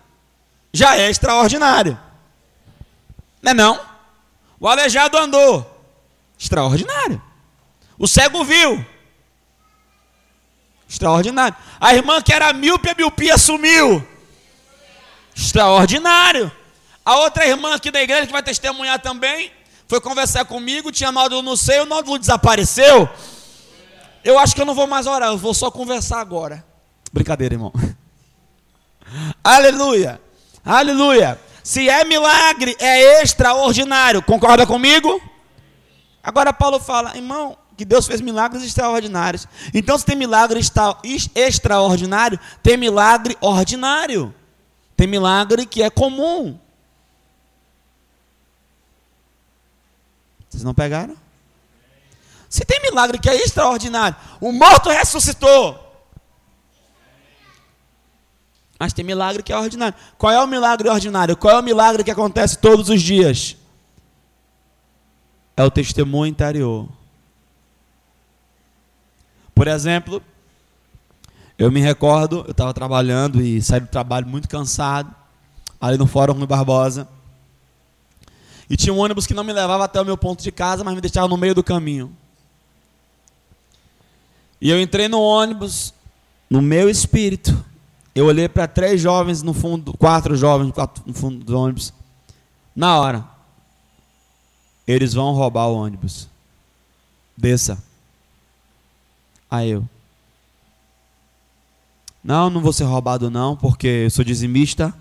já é extraordinário. Não é não? O aleijado andou. Extraordinário. O cego viu. Extraordinário. A irmã que era míope, a miopia sumiu. Extraordinário. A outra irmã aqui da igreja que vai testemunhar também, foi conversar comigo, tinha nódulo no seio, o nódulo desapareceu. Eu acho que eu não vou mais orar, eu vou só conversar agora. Brincadeira, irmão. [LAUGHS] Aleluia. Aleluia. Se é milagre, é extraordinário. Concorda comigo? Agora Paulo fala, irmão, que Deus fez milagres extraordinários. Então, se tem milagre extraordinário, tem milagre ordinário. Tem milagre que é comum. Vocês não pegaram? Se tem milagre que é extraordinário, o morto ressuscitou. Mas tem milagre que é ordinário. Qual é o milagre ordinário? Qual é o milagre que acontece todos os dias? É o testemunho interior. Por exemplo, eu me recordo, eu estava trabalhando e saí do trabalho muito cansado, ali no Fórum Rui Barbosa. E tinha um ônibus que não me levava até o meu ponto de casa, mas me deixava no meio do caminho. E eu entrei no ônibus, no meu espírito. Eu olhei para três jovens no fundo, quatro jovens no fundo do ônibus. Na hora. Eles vão roubar o ônibus. Desça. Aí eu. Não, não vou ser roubado não, porque eu sou dizimista.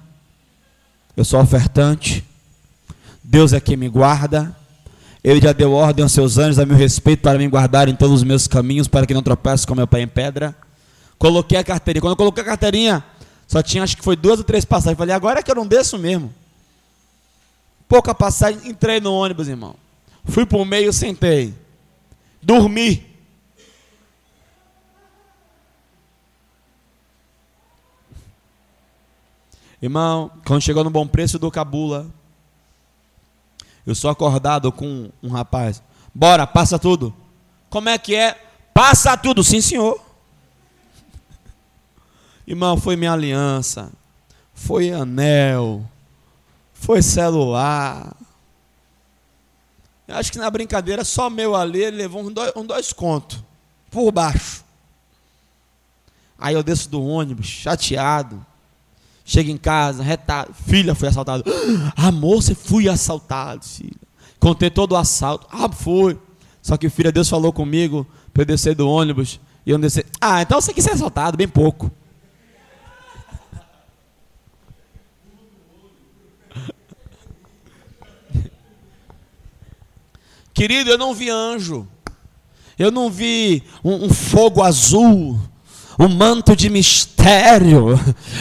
Eu sou ofertante. Deus é quem me guarda. Ele já deu ordem aos seus anjos a meu respeito para me guardar em todos os meus caminhos, para que não tropece com meu pé em pedra. Coloquei a carteirinha. Quando eu coloquei a carteirinha, só tinha acho que foi duas ou três passagens. Falei, agora é que eu não desço mesmo pouca passagem, entrei no ônibus, irmão. Fui para o meio, sentei. Dormi. Irmão, quando chegou no bom preço do Cabula, eu sou acordado com um rapaz. Bora, passa tudo. Como é que é? Passa tudo, sim, senhor. Irmão, foi minha aliança, foi anel, foi celular. Eu acho que na brincadeira só meu ali ele levou um dois, um dois contos por baixo. Aí eu desço do ônibus, chateado. Chego em casa, retado. Filha foi assaltada. Ah, moça, fui assaltado, filha. Contei todo o assalto. Ah, foi. Só que filha, Deus falou comigo para eu descer do ônibus. E eu descer. Ah, então você quis ser assaltado, bem pouco. Querido, eu não vi anjo. Eu não vi um, um fogo azul, um manto de mistério.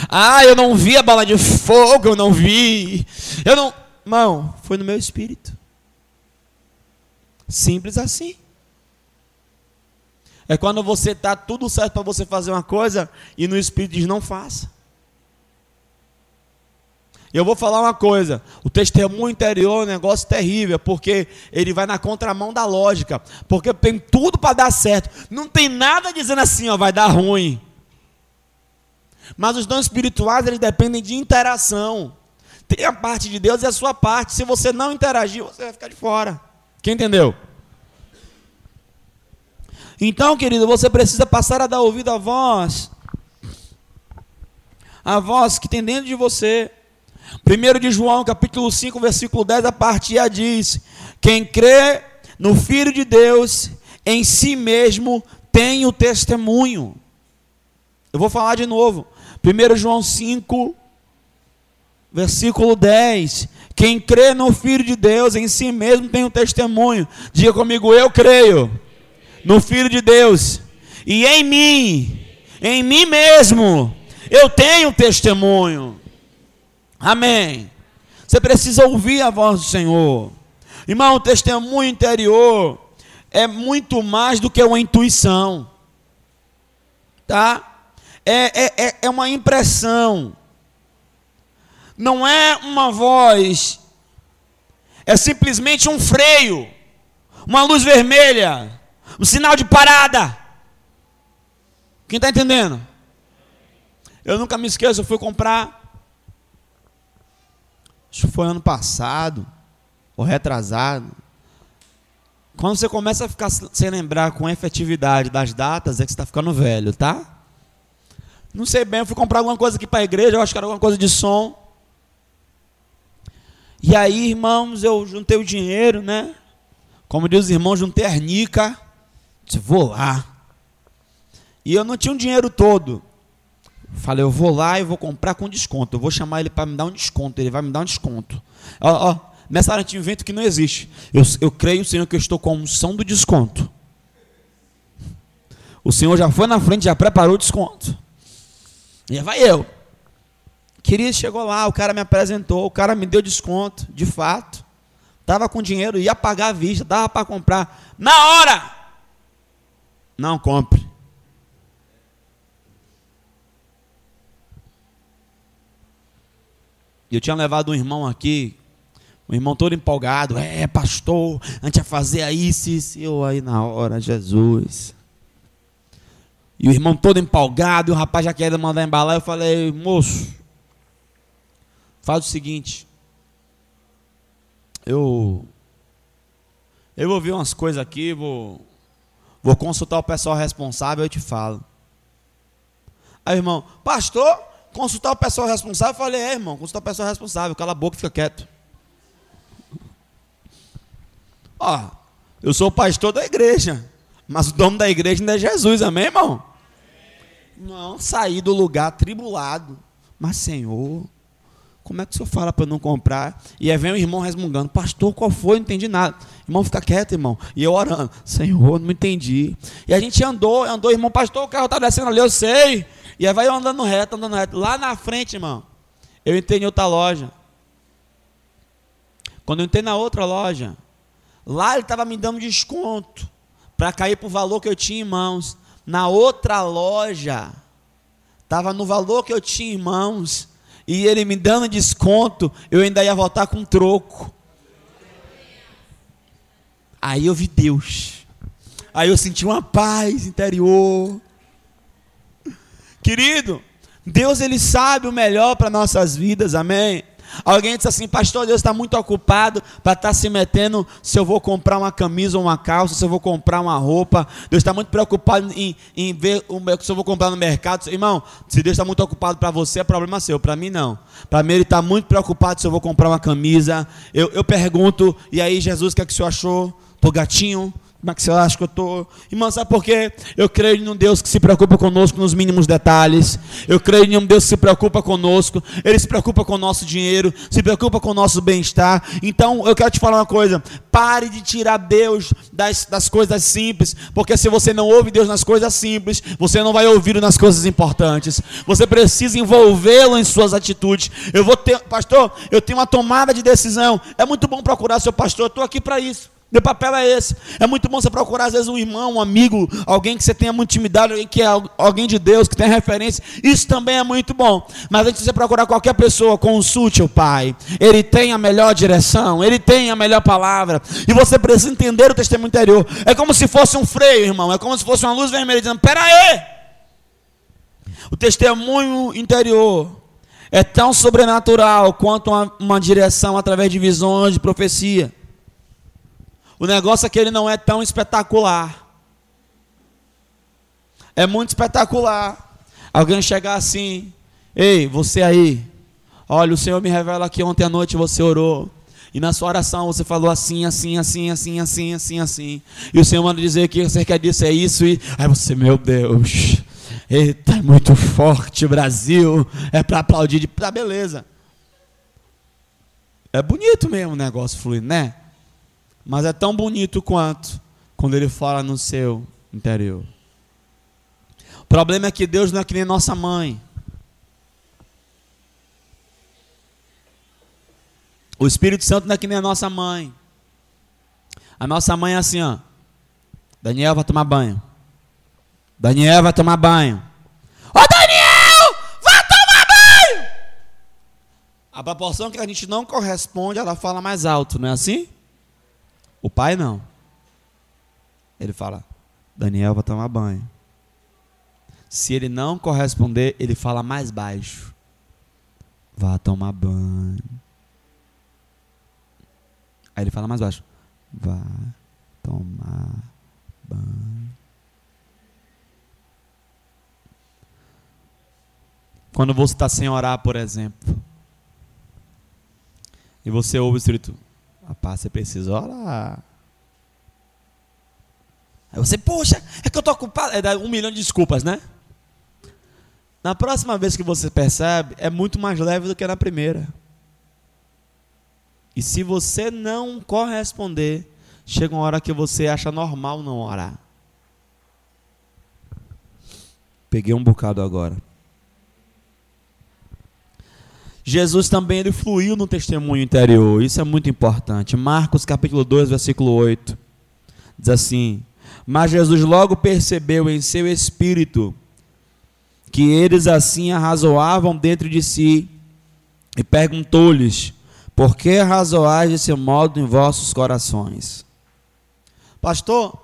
Ah, eu não vi a bala de fogo, eu não vi. Eu não. Irmão, foi no meu espírito. Simples assim. É quando você está tudo certo para você fazer uma coisa e no espírito diz não faça. E eu vou falar uma coisa: o testemunho interior é um negócio terrível, porque ele vai na contramão da lógica, porque tem tudo para dar certo, não tem nada dizendo assim, ó, vai dar ruim. Mas os dons espirituais, eles dependem de interação. Tem a parte de Deus e a sua parte. Se você não interagir, você vai ficar de fora. Quem entendeu? Então, querido, você precisa passar a dar ouvido à voz. A voz que tem dentro de você 1 de João, capítulo 5, versículo 10, a partir A diz: Quem crê no Filho de Deus, em si mesmo tem o testemunho. Eu vou falar de novo. 1 João 5, versículo 10. Quem crê no Filho de Deus, em si mesmo tem o testemunho. Diga comigo, eu creio no Filho de Deus. E em mim, em mim mesmo, eu tenho testemunho. Amém. Você precisa ouvir a voz do Senhor. Irmão, o testemunho interior é muito mais do que uma intuição. Tá? É, é, é, é uma impressão. Não é uma voz. É simplesmente um freio. Uma luz vermelha. Um sinal de parada. Quem está entendendo? Eu nunca me esqueço, eu fui comprar Que foi ano passado, ou retrasado. Quando você começa a ficar sem lembrar com efetividade das datas, é que você está ficando velho, tá? Não sei bem, eu fui comprar alguma coisa aqui para a igreja, eu acho que era alguma coisa de som. E aí, irmãos, eu juntei o dinheiro, né? Como diz os irmãos, juntei a arnica. Disse, vou lá. E eu não tinha o dinheiro todo. Falei, eu vou lá e vou comprar com desconto. Eu vou chamar ele para me dar um desconto. Ele vai me dar um desconto. Ó, ó nessa área de invento que não existe. Eu, eu creio, Senhor, que eu estou com a unção do desconto. O Senhor já foi na frente, já preparou o desconto. E vai eu. Querido, chegou lá, o cara me apresentou, o cara me deu desconto, de fato. Estava com dinheiro, ia pagar a vista, dava para comprar. Na hora! Não compre. Eu tinha levado um irmão aqui, um irmão todo empolgado, é, pastor, a ia fazer isso, isso, e eu aí na hora, Jesus. E o irmão todo empolgado, e o rapaz já querendo mandar embalar, eu falei, moço, faz o seguinte, eu, eu vou ver umas coisas aqui, vou, vou consultar o pessoal responsável, eu te falo. Aí, irmão, pastor, consultar o pessoal responsável. Falei, é, irmão, consultar o pessoal responsável. Cala a boca e fica quieto. Ó, eu sou pastor da igreja. Mas o dono da igreja ainda é Jesus, amém, irmão? Não, saí do lugar tribulado. Mas, Senhor, como é que o senhor fala para não comprar? E aí vem o irmão resmungando, pastor, qual foi? Não entendi nada. Irmão, fica quieto, irmão. E eu orando, Senhor, não entendi. E a gente andou, andou, irmão, pastor, o carro está descendo ali, eu sei. E aí vai andando reto, andando reto. Lá na frente, irmão, eu entrei em outra loja. Quando eu entrei na outra loja, lá ele estava me dando desconto para cair para o valor que eu tinha em mãos. Na outra loja, estava no valor que eu tinha em mãos, e ele me dando desconto, eu ainda ia voltar com troco. Aí eu vi Deus. Aí eu senti uma paz interior. Querido, Deus ele sabe o melhor para nossas vidas, amém? Alguém disse assim, pastor, Deus está muito ocupado para estar tá se metendo se eu vou comprar uma camisa ou uma calça, se eu vou comprar uma roupa. Deus está muito preocupado em, em ver o, se eu vou comprar no mercado. Irmão, se Deus está muito ocupado para você, é problema seu. Para mim, não. Para mim, Ele está muito preocupado se eu vou comprar uma camisa. Eu, eu pergunto, e aí, Jesus, o que, é que o senhor achou? Tô gatinho? Como é que eu estou? Irmão, sabe por quê? Eu creio em um Deus que se preocupa conosco nos mínimos detalhes. Eu creio em um Deus que se preocupa conosco. Ele se preocupa com o nosso dinheiro, se preocupa com o nosso bem-estar. Então, eu quero te falar uma coisa. Pare de tirar Deus das, das coisas simples. Porque se você não ouve Deus nas coisas simples, você não vai ouvir nas coisas importantes. Você precisa envolvê-lo em suas atitudes. Eu vou ter, pastor, eu tenho uma tomada de decisão. É muito bom procurar seu pastor. Eu estou aqui para isso. Meu papel é esse. É muito bom você procurar, às vezes, um irmão, um amigo, alguém que você tenha muita intimidade, alguém que é alguém de Deus, que tem referência. Isso também é muito bom. Mas antes de você procurar qualquer pessoa, consulte o Pai. Ele tem a melhor direção, ele tem a melhor palavra. E você precisa entender o testemunho interior. É como se fosse um freio, irmão. É como se fosse uma luz vermelha dizendo: Pera aí! O testemunho interior é tão sobrenatural quanto uma, uma direção através de visões, de profecia. O negócio é que ele não é tão espetacular. É muito espetacular. Alguém chegar assim, ei, você aí, Olha, o Senhor me revela que ontem à noite você orou. E na sua oração você falou assim, assim, assim, assim, assim, assim, assim. E o Senhor manda dizer que você quer disso é isso. E aí você, meu Deus, eita, é muito forte, Brasil. É para aplaudir de. Tá, beleza. É bonito mesmo o negócio fluindo, né? Mas é tão bonito quanto quando ele fala no seu interior. O problema é que Deus não é que nem nossa mãe. O Espírito Santo não é que nem a nossa mãe. A nossa mãe é assim, ó. Daniel vai tomar banho. Daniel vai tomar banho. Ô Daniel, vai tomar banho! A proporção que a gente não corresponde, ela fala mais alto, não é assim? O pai não. Ele fala: Daniel vai tomar banho. Se ele não corresponder, ele fala mais baixo. Vá tomar banho. Aí ele fala mais baixo: Vá tomar banho. Quando você está sem orar, por exemplo, e você ouve escrito: Rapaz, você precisa orar. Aí você, poxa, é que eu estou ocupado. É dar um milhão de desculpas, né? Na próxima vez que você percebe, é muito mais leve do que na primeira. E se você não corresponder, chega uma hora que você acha normal não orar. Peguei um bocado agora. Jesus também ele fluiu no testemunho interior. Isso é muito importante. Marcos capítulo 2, versículo 8. Diz assim: Mas Jesus logo percebeu em seu espírito que eles assim arrazoavam dentro de si e perguntou-lhes: por que razoais desse modo em vossos corações? Pastor,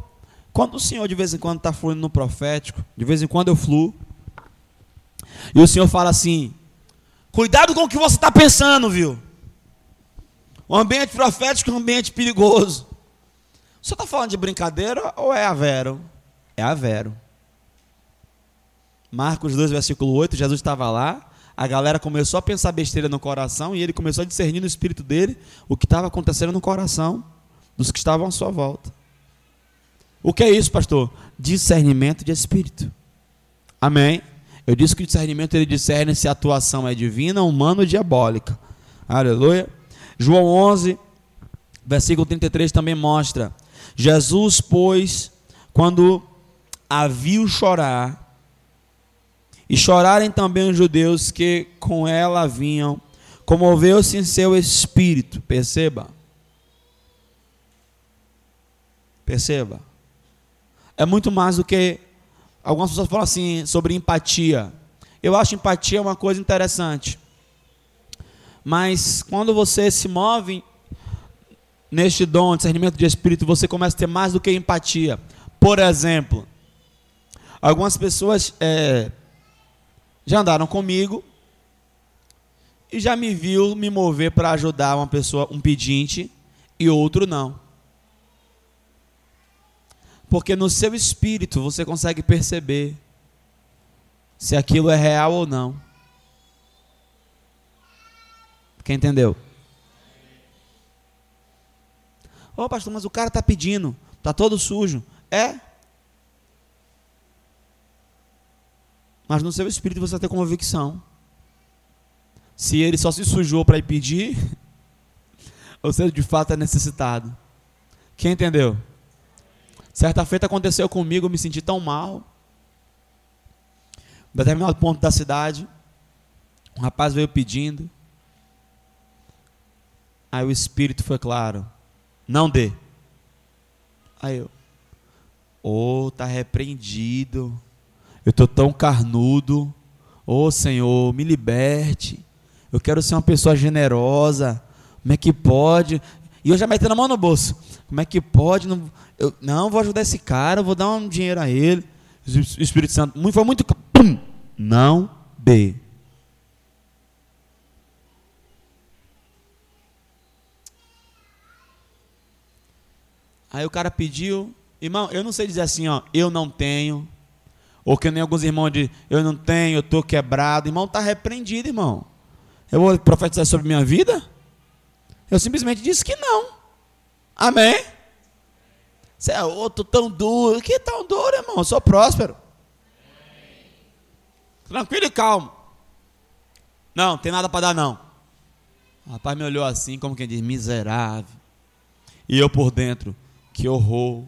quando o Senhor de vez em quando está fluindo no profético, de vez em quando eu fluo, e o Senhor fala assim: cuidado com o que você está pensando, viu? O ambiente profético é um ambiente perigoso. Senhor está falando de brincadeira ou é a vero? É a vero. Marcos 2, versículo 8, Jesus estava lá, a galera começou a pensar besteira no coração e ele começou a discernir no espírito dele o que estava acontecendo no coração dos que estavam à sua volta. O que é isso, pastor? Discernimento de espírito. Amém? Eu disse que o discernimento ele discerne se a atuação é divina, humana ou diabólica. Aleluia. João 11, versículo 33 também mostra: Jesus, pois, quando a viu chorar, e chorarem também os judeus que com ela vinham, comoveu-se em seu espírito. Perceba. Perceba. É muito mais do que. Algumas pessoas falam assim sobre empatia. Eu acho empatia uma coisa interessante. Mas quando você se move neste dom, discernimento de espírito, você começa a ter mais do que empatia. Por exemplo, algumas pessoas é, já andaram comigo e já me viu me mover para ajudar uma pessoa, um pedinte, e outro não. Porque no seu espírito você consegue perceber se aquilo é real ou não. Quem entendeu? Ô oh, pastor, mas o cara está pedindo, está todo sujo. É? Mas no seu espírito você vai ter convicção. Se ele só se sujou para ir pedir, ou se ele de fato é necessitado. Quem entendeu? Certa feita aconteceu comigo, eu me senti tão mal. Em determinado ponto da cidade, um rapaz veio pedindo. Aí o espírito foi claro: não dê. Aí eu, ô, oh, tá repreendido. Eu estou tão carnudo. Ô oh, Senhor, me liberte. Eu quero ser uma pessoa generosa. Como é que pode? E eu já metendo a mão no bolso. Como é que pode? Não, eu, não vou ajudar esse cara, vou dar um dinheiro a ele. O Espírito Santo foi muito. Pum, não dê. Aí o cara pediu, irmão, eu não sei dizer assim, ó, eu não tenho, ou que nem alguns irmãos dizem, eu não tenho, eu estou quebrado. Irmão, está repreendido, irmão. Eu vou profetizar sobre minha vida? Eu simplesmente disse que não. Amém? Você é outro tão duro. Que tão duro, irmão? Eu sou próspero. Tranquilo e calmo. Não, tem nada para dar, não. O rapaz me olhou assim, como quem diz, miserável. E eu por dentro, que horror.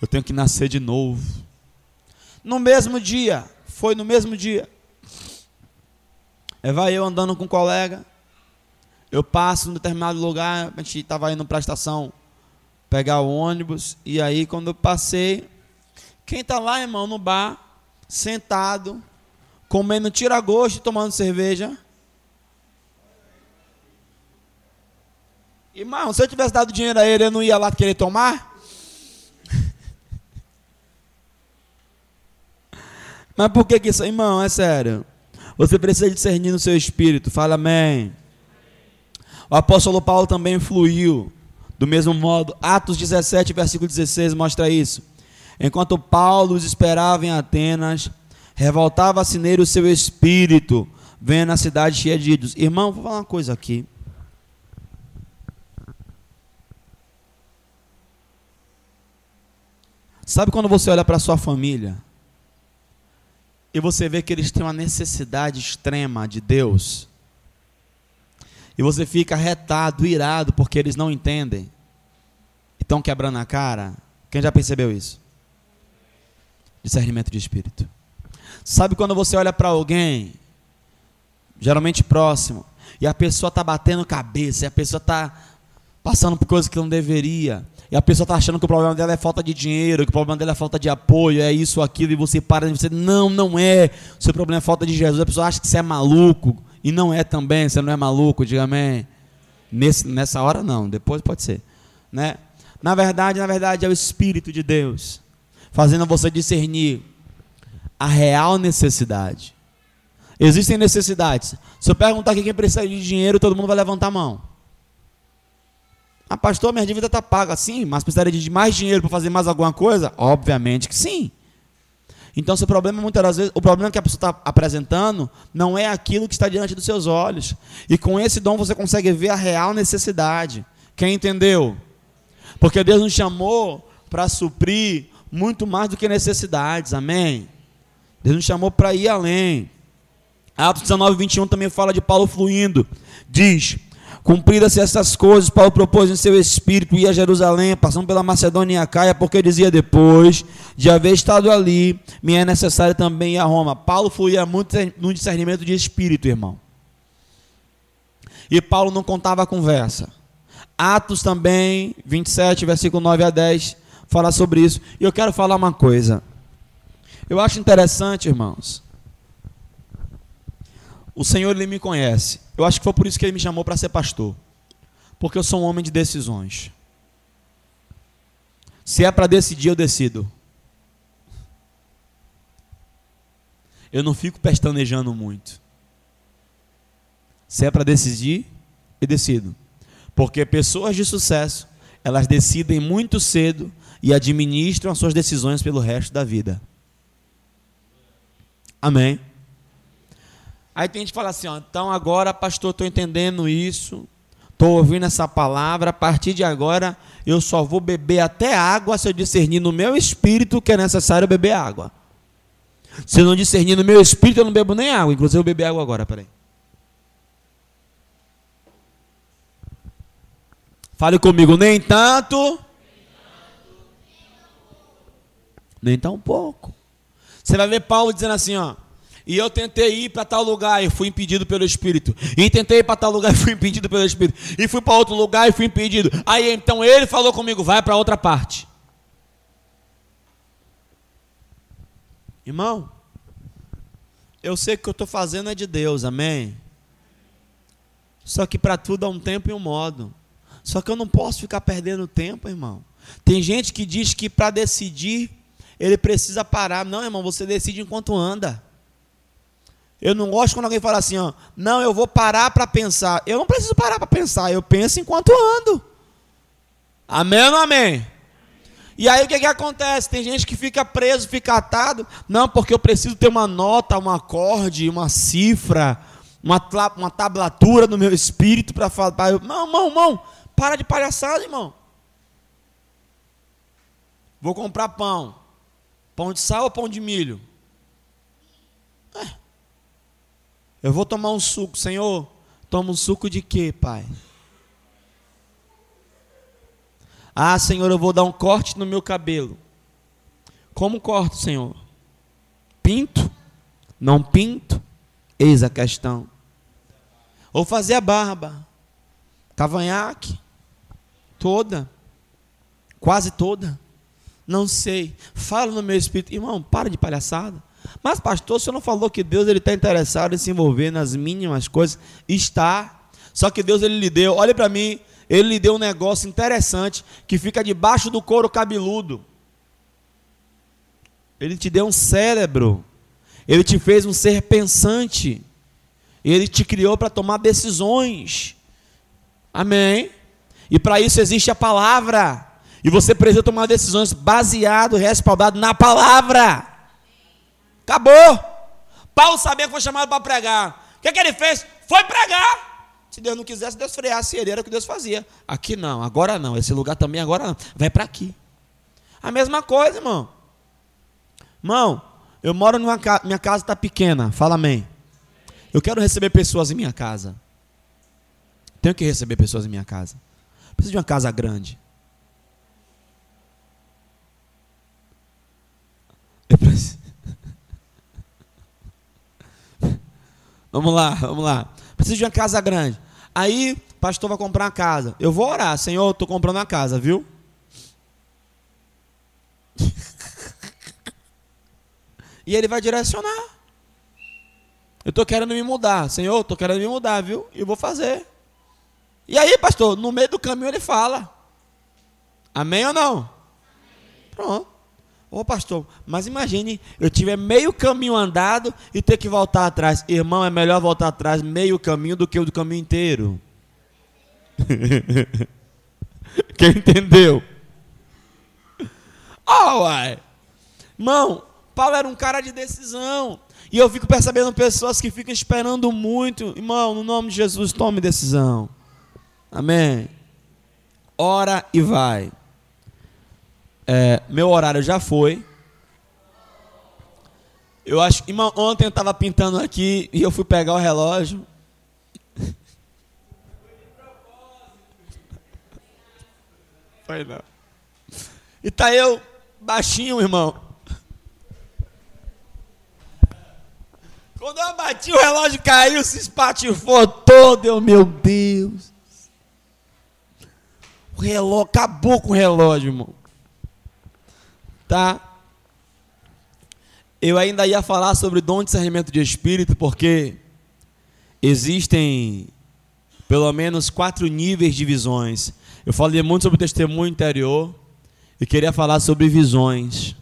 Eu tenho que nascer de novo. No mesmo dia, foi no mesmo dia. É, vai eu andando com um colega. Eu passo num determinado lugar, a gente estava indo para a estação pegar o ônibus. E aí, quando eu passei, quem está lá, irmão, no bar, sentado, comendo tira-gosto e tomando cerveja? Irmão, se eu tivesse dado dinheiro a ele, eu não ia lá querer tomar? [LAUGHS] Mas por que, que isso, irmão? É sério. Você precisa discernir no seu espírito. Fala amém. O apóstolo Paulo também fluiu. Do mesmo modo, Atos 17, versículo 16 mostra isso. Enquanto Paulo os esperava em Atenas, revoltava-se nele o seu espírito, vendo a cidade cheia de ídolos. Irmão, vou falar uma coisa aqui. Sabe quando você olha para sua família e você vê que eles têm uma necessidade extrema de Deus? E você fica retado, irado, porque eles não entendem. Estão quebrando a cara. Quem já percebeu isso? Discernimento de espírito. Sabe quando você olha para alguém, geralmente próximo, e a pessoa está batendo cabeça, e a pessoa está passando por coisas que não deveria, e a pessoa está achando que o problema dela é falta de dinheiro, que o problema dela é falta de apoio, é isso, aquilo, e você para e você, não, não é, o seu problema é falta de Jesus. A pessoa acha que você é maluco, e não é também, você não é maluco, diga amém. Nesse, nessa hora não, depois pode ser. Né? Na verdade, na verdade, é o Espírito de Deus, fazendo você discernir a real necessidade. Existem necessidades. Se eu perguntar aqui quem precisa de dinheiro, todo mundo vai levantar a mão. Ah, pastor, minha dívida está paga. Sim, mas precisaria de mais dinheiro para fazer mais alguma coisa? Obviamente que sim. Então, seu problema, muitas das vezes, o problema que a pessoa está apresentando não é aquilo que está diante dos seus olhos. E com esse dom você consegue ver a real necessidade. Quem entendeu? Porque Deus nos chamou para suprir muito mais do que necessidades. Amém? Deus nos chamou para ir além. Atos 19, 21 também fala de Paulo fluindo. Diz: Cumpridas-se essas coisas, Paulo propôs em seu espírito ir a Jerusalém, passando pela Macedônia e a Caia, porque dizia depois de haver estado ali, me é necessário também ir a Roma. Paulo fluía muito no discernimento de espírito, irmão. E Paulo não contava a conversa. Atos também, 27, versículo 9 a 10, fala sobre isso. E eu quero falar uma coisa. Eu acho interessante, irmãos, o Senhor ele me conhece. Eu acho que foi por isso que ele me chamou para ser pastor. Porque eu sou um homem de decisões. Se é para decidir, eu decido. Eu não fico pestanejando muito. Se é para decidir, eu decido. Porque pessoas de sucesso, elas decidem muito cedo e administram as suas decisões pelo resto da vida. Amém. Aí tem gente que fala assim, ó, então agora, pastor, estou entendendo isso, estou ouvindo essa palavra, a partir de agora eu só vou beber até água se eu discernir no meu espírito que é necessário beber água. Se eu não discernir no meu espírito, eu não bebo nem água. Inclusive, eu beber água agora, peraí. Fale comigo, nem tanto, nem tão pouco. Você vai ver Paulo dizendo assim, ó. E eu tentei ir para tal lugar e fui impedido pelo Espírito. E tentei ir para tal lugar [LAUGHS] e fui impedido pelo Espírito. E fui para outro lugar e fui impedido. Aí então ele falou comigo: vai para outra parte. Irmão, eu sei que o que eu estou fazendo é de Deus, amém? Só que para tudo há um tempo e um modo. Só que eu não posso ficar perdendo tempo, irmão. Tem gente que diz que para decidir ele precisa parar. Não, irmão, você decide enquanto anda. Eu não gosto quando alguém fala assim, ó, não, eu vou parar para pensar. Eu não preciso parar para pensar, eu penso enquanto ando. Amém ou não amém? E aí o que, que acontece? Tem gente que fica preso, fica atado. Não, porque eu preciso ter uma nota, um acorde, uma cifra, uma, uma tablatura no meu espírito para falar, irmão, irmão, irmão, para de palhaçada, irmão. Vou comprar pão. Pão de sal ou pão de milho? É. Eu vou tomar um suco, Senhor. Toma um suco de quê, Pai? Ah, Senhor, eu vou dar um corte no meu cabelo. Como corto, Senhor? Pinto? Não pinto? Eis a questão. Ou fazer a barba. Cavanhaque. Toda. Quase toda. Não sei. Fala no meu espírito. Irmão, para de palhaçada. Mas, pastor, você não falou que Deus está interessado em se envolver nas mínimas coisas? Está. Só que Deus ele lhe deu, olha para mim, ele lhe deu um negócio interessante que fica debaixo do couro cabeludo. Ele te deu um cérebro. Ele te fez um ser pensante. Ele te criou para tomar decisões. Amém? E para isso existe a palavra. E você precisa tomar decisões baseado, respaldado na palavra. Acabou. Paulo sabia que foi chamado para pregar. O que, que ele fez? Foi pregar. Se Deus não quisesse, Deus freasse ele, era o que Deus fazia. Aqui não, agora não. Esse lugar também agora não. Vai para aqui. A mesma coisa, irmão. Irmão, eu moro numa casa, minha casa está pequena. Fala amém. Eu quero receber pessoas em minha casa. Tenho que receber pessoas em minha casa. Preciso de uma casa grande. Eu preciso... vamos lá, vamos lá. Preciso de uma casa grande. Aí, pastor vai comprar uma casa. Eu vou orar, Senhor, estou comprando uma casa, viu? [LAUGHS] e ele vai direcionar. Eu estou querendo me mudar. Senhor, estou querendo me mudar, viu? E vou fazer. E aí, pastor, no meio do caminho ele fala. Amém ou não? Pronto. Ô pastor, mas imagine, eu tiver meio caminho andado e ter que voltar atrás. Irmão, é melhor voltar atrás meio caminho do que o do caminho inteiro. [LAUGHS] Quem entendeu? Oh, uai. Irmão, Paulo era um cara de decisão. E eu fico percebendo pessoas que ficam esperando muito. Irmão, no nome de Jesus, tome decisão. Amém. Ora e vai. É, meu horário já foi. Eu acho que ontem eu estava pintando aqui e eu fui pegar o relógio. Foi não. E tá eu baixinho, irmão. Quando eu bati, o relógio caiu, se espatifou todo. Eu, meu Deus. O relógio, acabou com o relógio, irmão. Tá? Eu ainda ia falar sobre dom de discernimento de espírito, porque existem pelo menos quatro níveis de visões. Eu falei muito sobre o testemunho interior e queria falar sobre visões.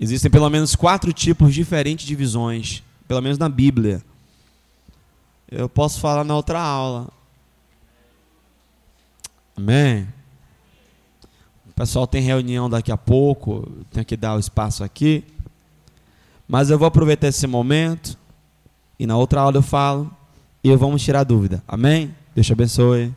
Existem pelo menos quatro tipos diferentes de visões, pelo menos na Bíblia. Eu posso falar na outra aula. Amém? O pessoal tem reunião daqui a pouco, tenho que dar o espaço aqui. Mas eu vou aproveitar esse momento e na outra aula eu falo e vamos tirar dúvida. Amém? Deus te abençoe.